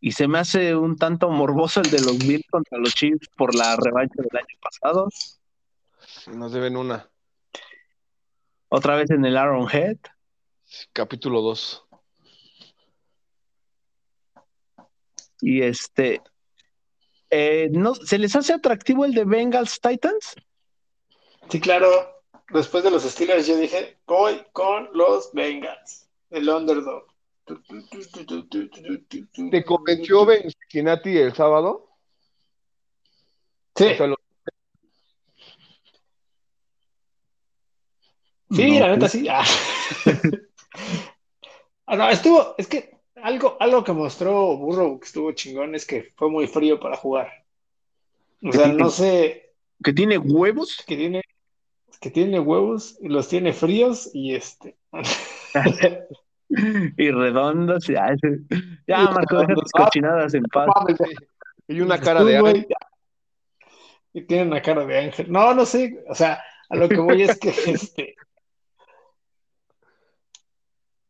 Y se me hace un tanto morboso el de los Bills contra los Chiefs por la revancha del año pasado. Nos deben una. Otra vez en el Arrowhead. Capítulo 2. Y este. Eh, ¿no, ¿Se les hace atractivo el de Bengals Titans? Sí, claro después de los Steelers, yo dije, voy con los Bengals, el underdog. ¿Te convenció Ben Cincinnati el sábado? Sí. O sea, lo- Sí, No, la neta pues. sí. Ah. *laughs* Ah, no, estuvo, es que algo, algo que mostró Burrow que estuvo chingón es que fue muy frío para jugar. O sea, no sé, Que tiene huevos. que tiene, que tiene huevos y los tiene fríos y este. *laughs* Y redondos. Ya, ya, Marco, deja tus cochinadas en paz. Y una cara de ángel. Y tiene una cara de ángel. No, no sé, o sea, a lo que voy es que *laughs* este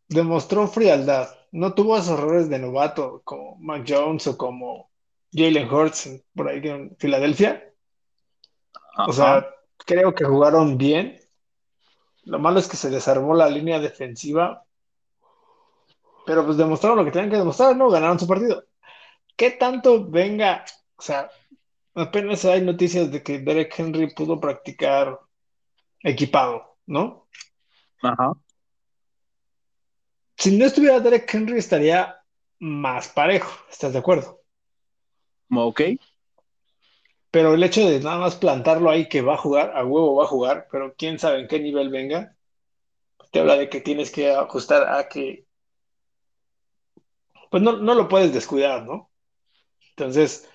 demostró frialdad. No tuvo esos errores de novato como Mac Jones o como Jalen Hurts por ahí en Filadelfia. O sea, creo que jugaron bien. Lo malo es que se desarmó la línea defensiva. Pero pues demostraron lo que tenían que demostrar, ¿no? Ganaron su partido. ¿Qué tanto venga? O sea, apenas hay noticias de que Derek Henry pudo practicar equipado, ¿no? Ajá. Si no estuviera Derek Henry estaría más parejo, ¿estás de acuerdo? Ok. Pero el hecho de nada más plantarlo ahí que va a jugar, a huevo va a jugar, pero quién sabe en qué nivel venga, te habla de que tienes que ajustar a que, pues no, no lo puedes descuidar, ¿no? Entonces,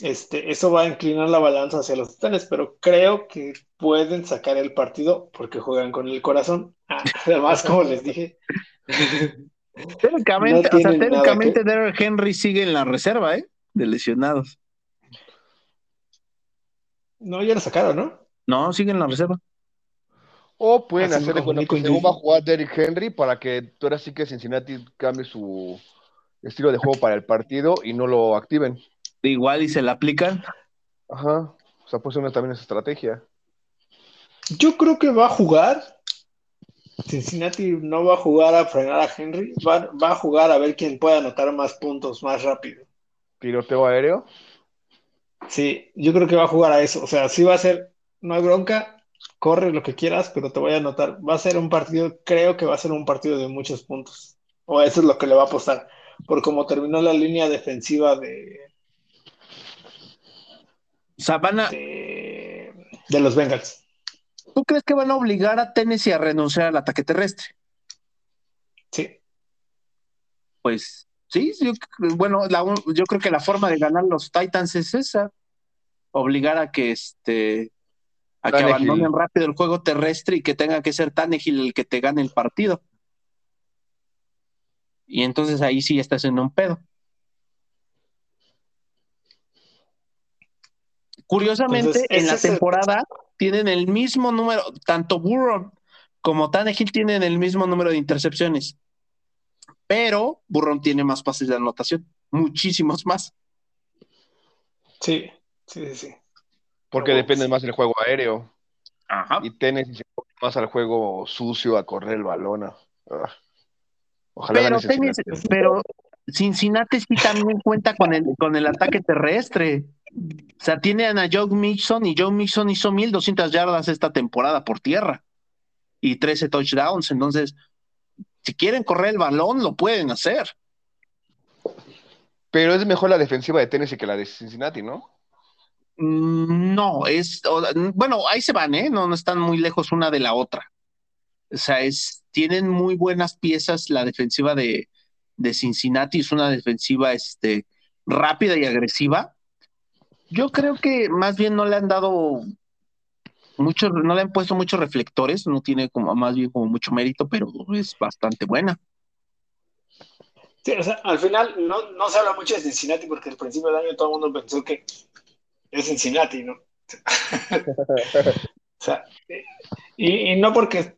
este, eso va a inclinar la balanza hacia los Titanes, pero creo que pueden sacar el partido porque juegan con el corazón. Ah, *laughs* además, como les dije, *laughs* Técnicamente, No o sea, técnicamente Derrick Henry sigue en la reserva, ¿eh? De lesionados. No, ya lo sacaron, ¿no? No, sigue en la reserva. O pueden Así hacer de cuenta que según va a jugar Derrick Henry para que tú ahora sí que Cincinnati cambie su estilo de juego para el partido y no lo activen. Igual y se la aplican. Ajá. O sea, pues una también es estrategia. Yo creo que va a jugar. Cincinnati no va a jugar a frenar a Henry, va, va a jugar a ver quién puede anotar más puntos más rápido. Tiroteo aéreo. Sí, yo creo que va a jugar a eso. O sea, sí va a ser, no hay bronca, corre lo que quieras, pero te voy a anotar. Va a ser un partido, creo que va a ser un partido de muchos puntos. O eso es lo que le va a apostar. Por cómo terminó la línea defensiva de, O sea, van a- de, de los Bengals. ¿tú crees que van a obligar a Tennessee a renunciar al ataque terrestre? Sí. Pues sí, yo, bueno, la- yo creo que la forma de ganar los Titans es esa, obligar a que este a que abandonen rápido el juego terrestre y que tenga que ser Tannehill el que te gane el partido. Y entonces ahí sí estás en un pedo. Curiosamente, Entonces, en la el- temporada tienen el mismo número, tanto Burrow como Tannehill tienen el mismo número de intercepciones, pero Burrow tiene más pases de anotación, muchísimos más. Sí, sí, sí, sí. Porque dependen sí. más del juego aéreo. Ajá. Y Tennessee se enfoca más al juego sucio, a correr el balón. a- ah. Ojalá Pero, Cincinnati. Tennessee- pero Cincinnati sí también cuenta con el, con el ataque terrestre. O sea, tienen a Joe Mixon y Joe Mixon hizo 1200 yardas esta temporada por tierra y 13 touchdowns. Entonces, si quieren correr el balón, lo pueden hacer. Pero es mejor la defensiva de Tennessee que la de Cincinnati, ¿no? Mm, No, es, bueno, ahí se van, ¿eh? No, no están muy lejos una de la otra. O sea, es, tienen muy buenas piezas la defensiva de, de Cincinnati, es una defensiva este, rápida y agresiva. Yo creo que más bien no le han dado muchos, no le han puesto muchos reflectores, no tiene como más bien como mucho mérito, pero es bastante buena. Sí, o sea, al final no, no se habla mucho de Cincinnati porque al principio del año todo el mundo pensó que es Cincinnati, ¿no? *laughs* O sea, y, y no porque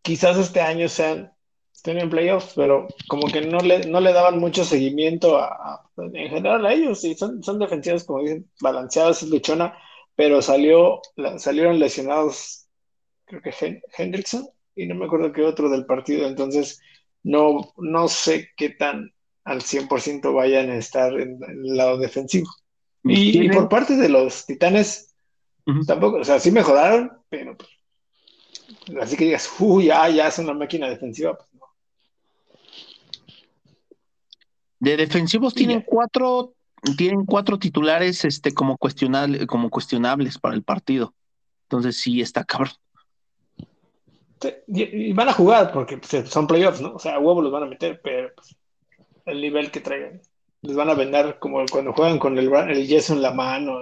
quizás este año sean, estén en playoffs, pero como que no le, no le daban mucho seguimiento a, a- en general a ellos, y son, son defensivas, como dicen, balanceadas, es luchona, pero salió, la- salieron lesionados, creo que Hen- Hendrickson, y no me acuerdo qué otro del partido, entonces no, no sé qué tan al 100% vayan a estar en, en el lado defensivo. Y, por parte de los Titanes, tampoco, o sea, sí mejoraron, pero pues, así que digas, uy, ya, ya es una máquina defensiva, pues no. De defensivos tienen cuatro, tienen cuatro titulares este, como, cuestionable, como cuestionables para el partido. Entonces sí está cabrón. y, van a jugar porque pues, son playoffs, ¿no? O sea, a huevo los van a meter, pero pues, el nivel que traigan. Les van a vender como cuando juegan con el, el yeso en la mano.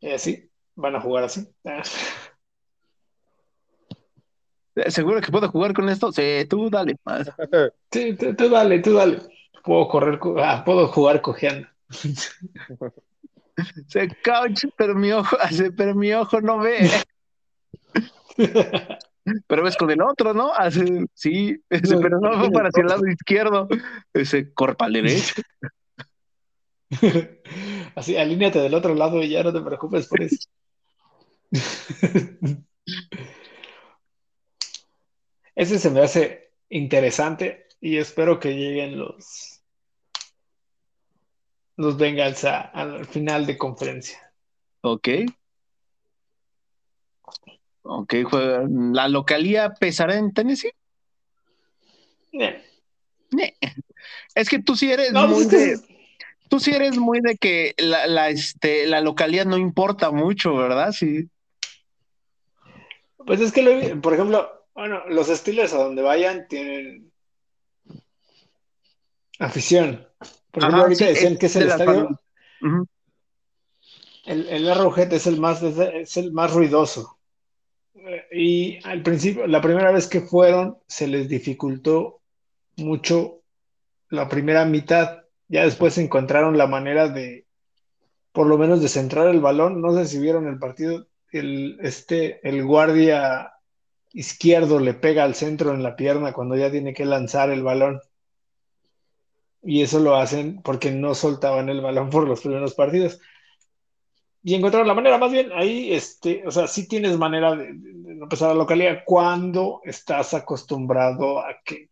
Y, así, van a jugar así. *laughs* ¿Seguro que puedo jugar con esto? Sí, tú dale. *laughs* Sí, tú, dale, tú dale. Puedo correr, ah, puedo jugar cojeando. *laughs* Se couch, pero mi ojo, *laughs* pero mi ojo no ve. *laughs* Pero ves con el otro, ¿no? Hace, sí, pero no fue para hacia el lado izquierdo. Ese corpa al derecho. Así, alíñate del otro lado y ya no te preocupes por eso. Ese se me hace interesante y espero que lleguen los los Bengals al final de conferencia. Ok. Ok, ¿la localía pesará en Tennessee? Es que tú sí eres muy pues de, tú sí eres muy de que la, la, este, la localidad no importa mucho, ¿verdad? Sí. Pues es que, por ejemplo, bueno, los estilos a donde vayan tienen afición. Por ejemplo, ahorita decían que es el estadio. El, el es el más, es el más ruidoso. Y al principio, la primera vez que fueron, se les dificultó mucho la primera mitad. Ya después encontraron la manera de, por lo menos, de centrar el balón. No sé si vieron el partido. El, este, el guardia izquierdo le pega al centro en la pierna cuando ya tiene que lanzar el balón. Y eso lo hacen porque no soltaban el balón por los primeros partidos. Y encontraron la manera, más bien, ahí, este, o sea, sí tienes manera de, no empezar la localidad cuando estás acostumbrado a que.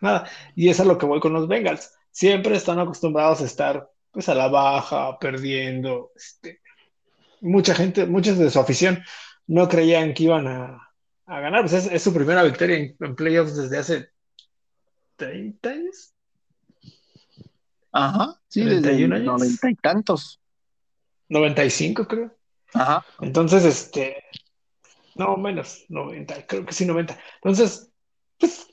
Nada, y eso es lo que voy con los Bengals. Siempre están acostumbrados a estar, pues, a la baja, perdiendo. Este, mucha gente, muchos de su afición no creían que iban a, ganar. Pues es, su primera victoria en, playoffs desde hace 30 años. Ajá, sí, desde años. 90 y tantos. 95, creo. Ajá. Entonces, este. No, menos, 90, creo que sí, 90. Entonces, pues,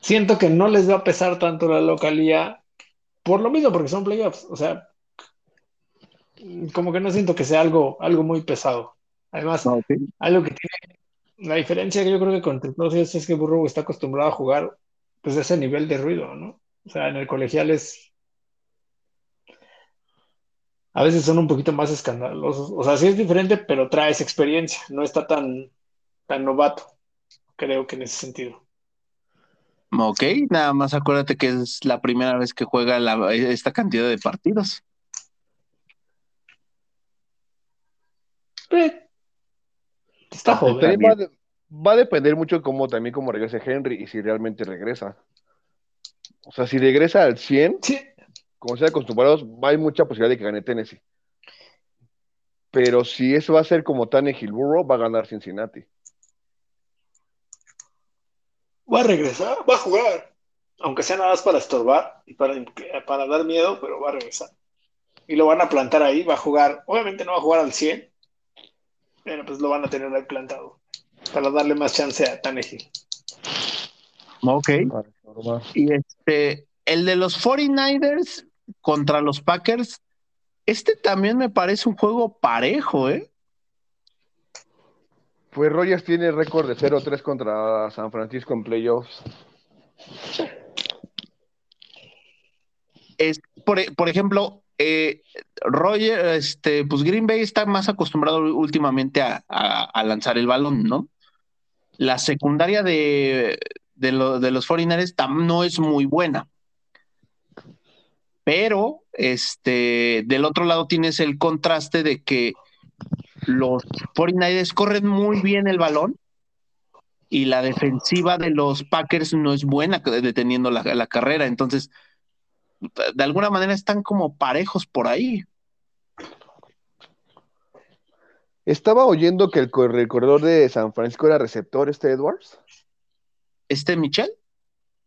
siento que no les va a pesar tanto la localía por lo mismo, porque son playoffs. O sea, como que no siento que sea algo, algo muy pesado. Además, algo que tiene la diferencia que yo creo que con todos es que Burrow está acostumbrado a jugar pues ese nivel de ruido, ¿no? O sea, en el colegial es a veces son un poquito más escandalosos. O sea, sí es diferente, pero traes experiencia, no está tan, tan novato, creo que en ese sentido. Ok, nada más acuérdate que es la primera vez que juega esta cantidad de partidos. Eh, Está joven. Va, a depender mucho de cómo también cómo regrese Henry y si realmente regresa. O sea, si regresa al 100, como se acostumbrados, hay mucha posibilidad de que gane Tennessee. Pero si eso va a ser como Tannehill Burrow, va a ganar Cincinnati. Va a regresar, va a jugar. Aunque sea nada más para estorbar y para, para dar miedo, pero va a regresar. Y lo van a plantar ahí, va a jugar. Obviamente no va a jugar al 100, pero pues lo van a tener ahí plantado para darle más chance a Tannehill. Ok. Y este, el de los 49ers contra los Packers, este también me parece un juego parejo, ¿eh? Pues Rogers tiene récord de 0-3 contra San Francisco en playoffs. Es, por, por ejemplo, eh, Roger, este, pues Green Bay está más acostumbrado últimamente a, lanzar el balón, ¿no? La secundaria de, de, los foreigners no es muy buena. Pero este, del otro lado tienes el contraste de que los 49 corren muy bien el balón y la defensiva de los Packers no es buena deteniendo la, la carrera. Entonces, de alguna manera están como parejos por ahí. Estaba oyendo que el, corredor de San Francisco era receptor, este Edwards. ¿Este Michel?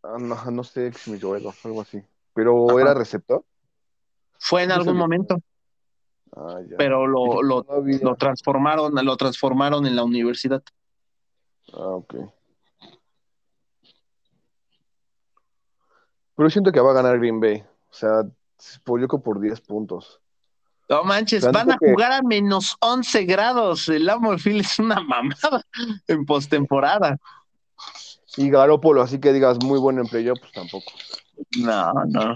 Ah, no, no sé Joel algo así. Pero era receptor. Fue en algún momento, Ah, ya. pero lo, lo, transformaron, lo transformaron en la universidad. Ah, ok. Pero siento que va a ganar Green Bay. O sea, por, yo creo por 10 puntos. No manches, Tanto van a que- jugar a menos 11 grados. El Lambeau Field es una *laughs* mamada en postemporada. Y Garópolo, así que digas muy bueno en playoff, pues tampoco. No, no.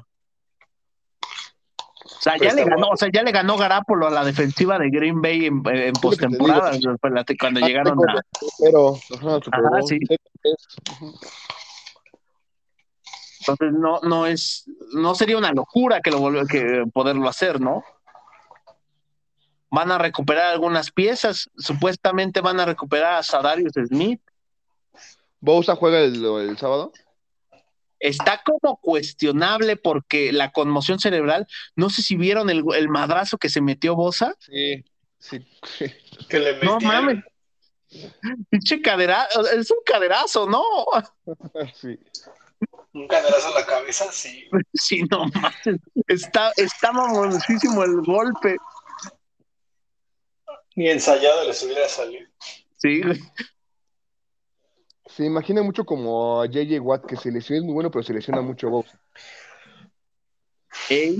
O sea, ya le está ganó, o sea, ya le ganó Garapolo a la defensiva de Green Bay en, en postemporada, pues, cuando Ah, llegaron a. Pero, ajá, Ajá, sí. Entonces no, no es, no sería una locura que lo que poderlo hacer, ¿no? Van a recuperar algunas piezas, supuestamente van a recuperar a Sadarius Smith. ¿Bosa juega el, el sábado? Está como cuestionable porque la conmoción cerebral, no sé si vieron el, el madrazo que se metió Bosa. Sí, sí. Que le No mames. Pinche cadera, es un caderazo, ¿no? sí. Un caderazo a la cabeza, sí. Sí, no mames. Está, está mamoncísimo el golpe. Ni ensayado les hubiera salido. Sí, güey. Se imagina mucho como a JJ Watt, que se lesiona, es muy bueno, pero se lesiona mucho Bosa. Ey,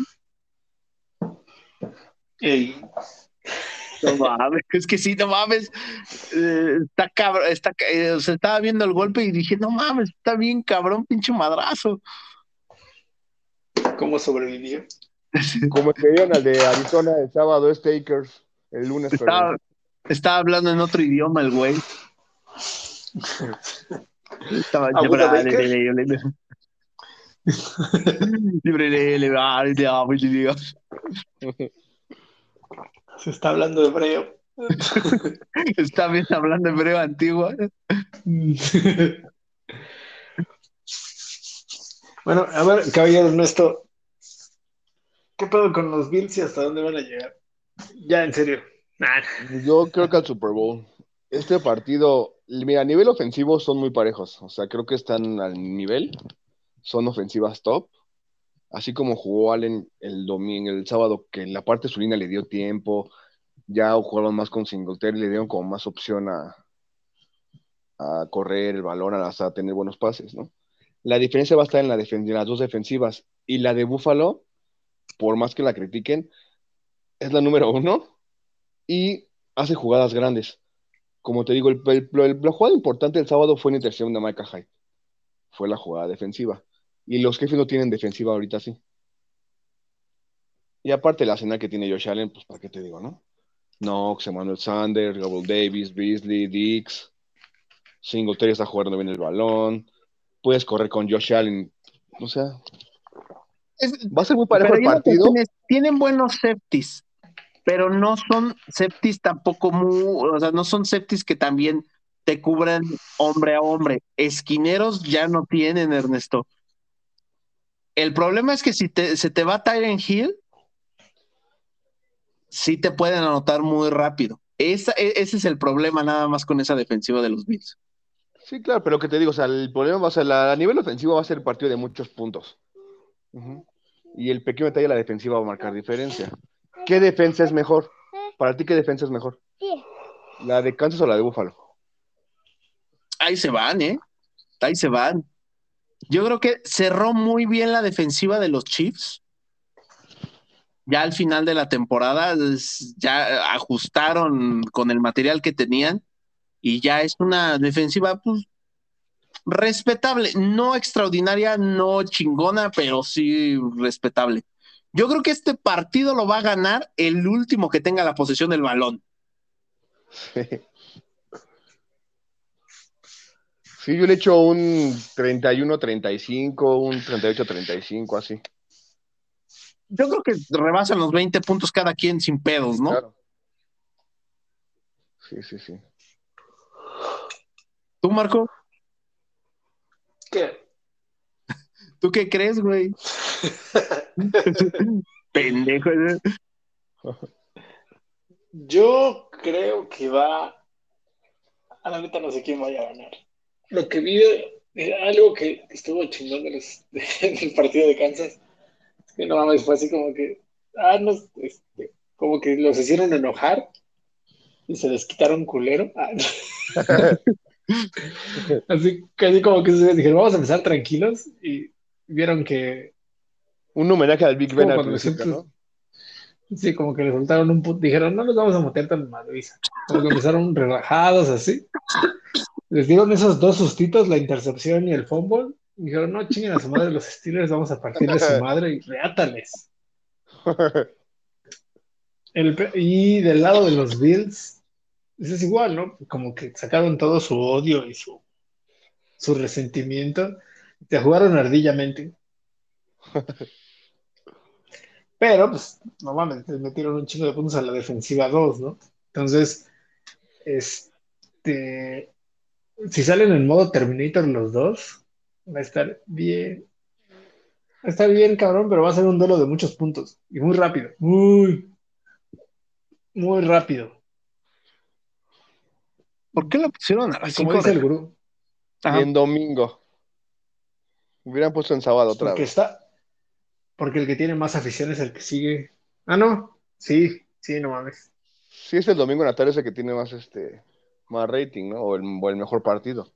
Ey, no mames, es que sí, no mames. Eh, está cabrón, está, eh, o sea, estaba viendo el golpe y dije, no mames, está bien cabrón, pinche madrazo. ¿cómo sobrevivió? Como el que dieron al de Arizona el sábado, es Takers, el lunes. Estaba, estaba hablando en otro idioma el güey. Estaba ¿A Buda Baker? *laughs* Se está hablando de hebreo. *laughs* Está bien hablando hebreo antiguo. *laughs* Bueno, a ver, caballero Ernesto, ¿qué pedo con los Bills y hasta dónde van a llegar? Ya, en serio. Nah. Yo creo que al Super Bowl. Este partido, mira, a nivel ofensivo son muy parejos. O sea, creo que están al nivel. Son ofensivas top. Así como jugó Allen el domingo, el sábado, que en la parte de su línea le dio tiempo. Ya jugaron más con Singletary, le dieron como más opción a, a correr el balón, hasta tener buenos pases, ¿no? La diferencia va a estar en, la en las dos defensivas. Y la de Buffalo, por más que la critiquen, es la número uno y hace jugadas grandes. Como te digo, el, el- el- la jugada importante del sábado fue la intercepción de Micah Hyde. Fue la jugada defensiva. Y los jefes no tienen defensiva ahorita, sí. Y aparte la cena que tiene Josh Allen, pues para qué te digo, ¿no? Knox, Emmanuel Sanders, Gabriel Davis, Beasley, Dix. Singletary está jugando bien el balón. Puedes correr con Josh Allen. O sea, Es- va a ser muy parejo el partido. tienen buenos safeties, pero no son safeties tampoco muy, o sea, no son safeties que también te cubran hombre a hombre. Esquineros ya no tienen, Ernesto. El problema es que si te- se te va Tyren Hill, sí te pueden anotar muy rápido. Esa- e- ese es el problema nada más con esa defensiva de los Bills. Sí, claro, pero que te digo, o sea, el problema va a ser, a nivel ofensivo va a ser el partido de muchos puntos. Y el pequeño detalle de la defensiva va a marcar diferencia. ¿Qué defensa es mejor? Para ti, ¿qué defensa es mejor? ¿La de Kansas o la de Buffalo? Ahí se van, ¿eh? Ahí se van. Yo creo que cerró muy bien la defensiva de los Chiefs. Ya al final de la temporada ya ajustaron con el material que tenían y ya es una defensiva pues, respetable, no extraordinaria, no chingona, pero sí respetable. Yo creo que este partido lo va a ganar el último que tenga la posesión del balón. Sí, yo le echo un 31-35, un 38-35, así. Yo creo que rebasan los 20 puntos cada quien sin pedos, ¿no? Claro. Sí, sí, sí. ¿Tú, Marco? ¿Qué? ¿Tú qué crees, güey? *laughs* Pendejo. ¿eh? Yo creo que va. A la neta no sé quién vaya a ganar. Lo que vi de, algo que estuvo chingón *laughs* del partido de Kansas. Es que no mames, fue así como que. Ah, no, este, como que los hicieron enojar y se les quitaron culero. Ah, *laughs* así, casi como que se dijeron, vamos a empezar tranquilos y vieron que. Un homenaje al Big Ben al principio, ¿no? Sí, como que le soltaron un puto. Dijeron, no nos vamos a meter tan madriza. Como que empezaron *laughs* relajados así. Les dieron esos dos sustitos, la intercepción y el fumble. Dijeron, no chinguen a su madre los Steelers, vamos a partirle a su *laughs* madre y reátales. y del lado de los Bills, es igual, ¿no? Como que sacaron todo su odio y su, su resentimiento. Te jugaron ardillamente. Pero, pues, no mames, metieron un chingo de puntos a la defensiva 2, ¿no? Entonces, este, si salen en modo Terminator los dos, va a estar bien. Va a estar bien, cabrón, pero va a ser un duelo de muchos puntos. Y muy rápido. Muy, muy rápido. ¿Por qué lo pusieron a las Como dice el gurú. en domingo. Hubieran puesto en sábado otra Porque vez. está, porque el que tiene más afición es el que sigue. Ah, no. Sí, sí, no mames. Sí, es el domingo en la tarde ese que tiene más este más rating, ¿no? O el, o el mejor partido.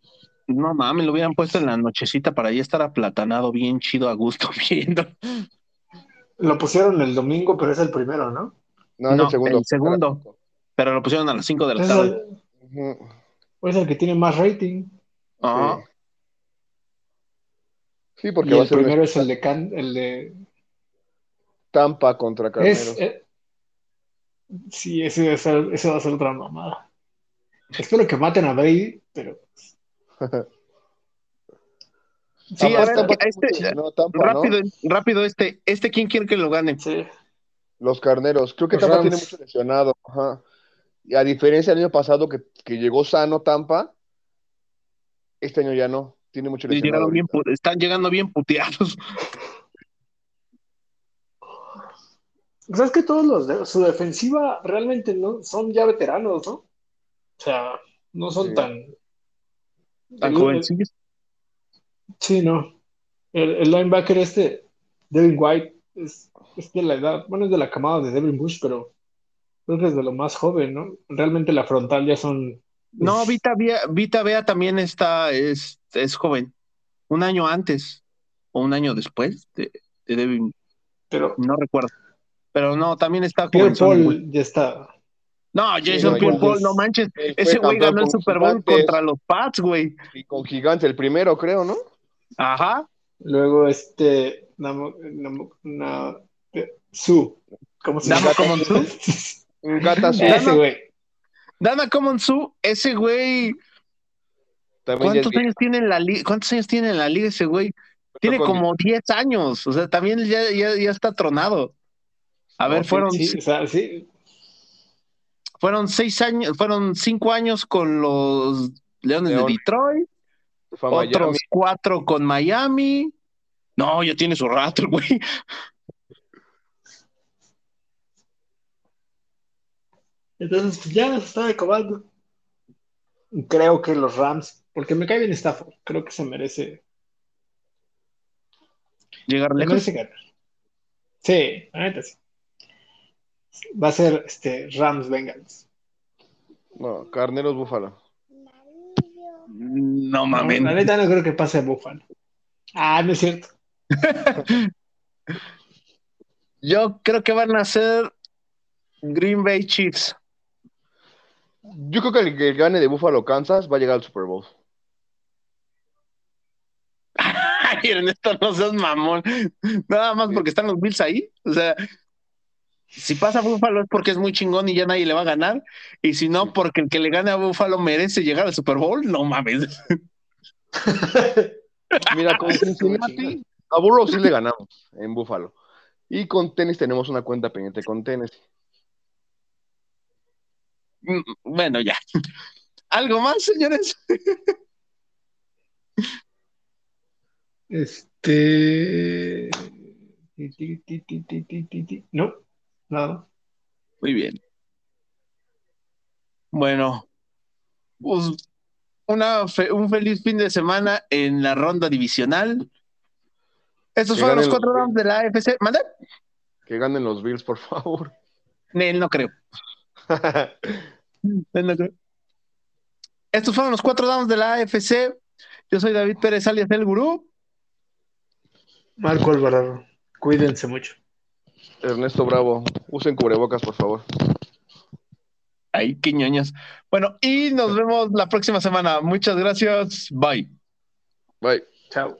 No mames, lo hubieran puesto en la nochecita para ya estar aplatanado bien chido a gusto *laughs* viendo. Lo pusieron el domingo, pero es el primero, ¿no? No, es No, el segundo. el segundo. Pero lo pusieron a las 5 de la Es tarde. el, Ujú. es el que tiene más rating. Ajá. Sí, porque Y va a el ser primero es el de Can, el de Tampa contra Carneros. Es, eh, sí, ese, va a ser- ese va a ser otra mamada. Espero que maten a Brady, pero *laughs* Sí, Tampa- este, no, Tampa, ¿no? rápido, rápido, este, este, ¿quién quiere que lo gane? sí. Los carneros. Creo que Los Tampa Rams. tiene mucho lesionado. Ajá. Y a diferencia del año pasado que, que llegó sano Tampa, este año ya no. Tiene mucho lesionado. bien, están llegando bien puteados. ¿Sabes que todos los de su defensiva realmente no son ya veteranos, ¿no? O sea, no son Sí. tan. Tan jovencillos. Sí, no. El, el linebacker este, Devin White, es, es de la edad, bueno, es de la camada de Devin Bush, pero creo que es de lo más joven, ¿no? Realmente la frontal ya son. No, pues, Vita Bea, Vita Bea también está, es, es joven. Un año antes o un año después de, de Devin, Pero no recuerdo. Pero no, también está Pierre. Paul ya está. No, Jason Pierre Paul, es- no manches. Ese güey ganó el Super Bowl Gigantes contra los Pats, güey. Y con Gigantes, el primero, creo, ¿no? Ajá. Luego este. Namo, Namo- na- Su. ¿Cómo se llama? Su. *laughs* Un gata azul. Ese güey. Dana Common Su, ese güey, ¿cuántos años tiene en la liga? ¿Cuántos años tiene en la liga ese güey? Tiene como 10 años, o sea, también ya, ya, ya está tronado. A ver, fueron, Sí, o sea, sí. fueron seis años, fueron cinco años con los Leones León. de Detroit, a Miami. otros cuatro con Miami. No, ya tiene su rato, *laughs* güey. Entonces, pues ya se está acabando. Creo que los Rams, porque me cae bien Stafford, creo que se merece, Llegar se lejos. merece ganar. Sí, la neta sí. Va a ser este Rams Bengals. No, Carneros Búfalo. No No, mames. la neta no creo que pase a Buffalo. Ah, no es cierto. *laughs* Yo creo que van a ser Green Bay Chiefs. Yo creo que el que gane de Búfalo Kansas va a llegar al Super Bowl. *laughs* Ay, Ernesto, no seas mamón. Nada más porque están los Bills ahí. O sea, si pasa a Búfalo es porque es muy chingón y ya nadie le va a ganar. Y si no, porque el que le gane a Búfalo merece llegar al Super Bowl, no mames. *laughs* Mira, con Cincinnati, a Burrow sí le ganamos en Búfalo. Y con tenis tenemos una cuenta pendiente con tenis. Mm, Bueno, ya. *laughs* ¿Algo más, señores? Este. No, nada. Muy bien. Bueno, pues una fe- un feliz fin de semana en la ronda divisional. Estos Que fueron los cuatro rounds de la AFC. ¿Manda? Que ganen los Bills, por favor. No no creo. *laughs* Estos fueron los cuatro downs de la AFC. Yo soy David Pérez, alias El Gurú. Marco Alvarado, cuídense mucho. Ernesto Bravo, usen cubrebocas, por favor. Ay, qué ñoños. Bueno, y nos vemos la próxima semana. Muchas gracias. Bye. Bye. Chao.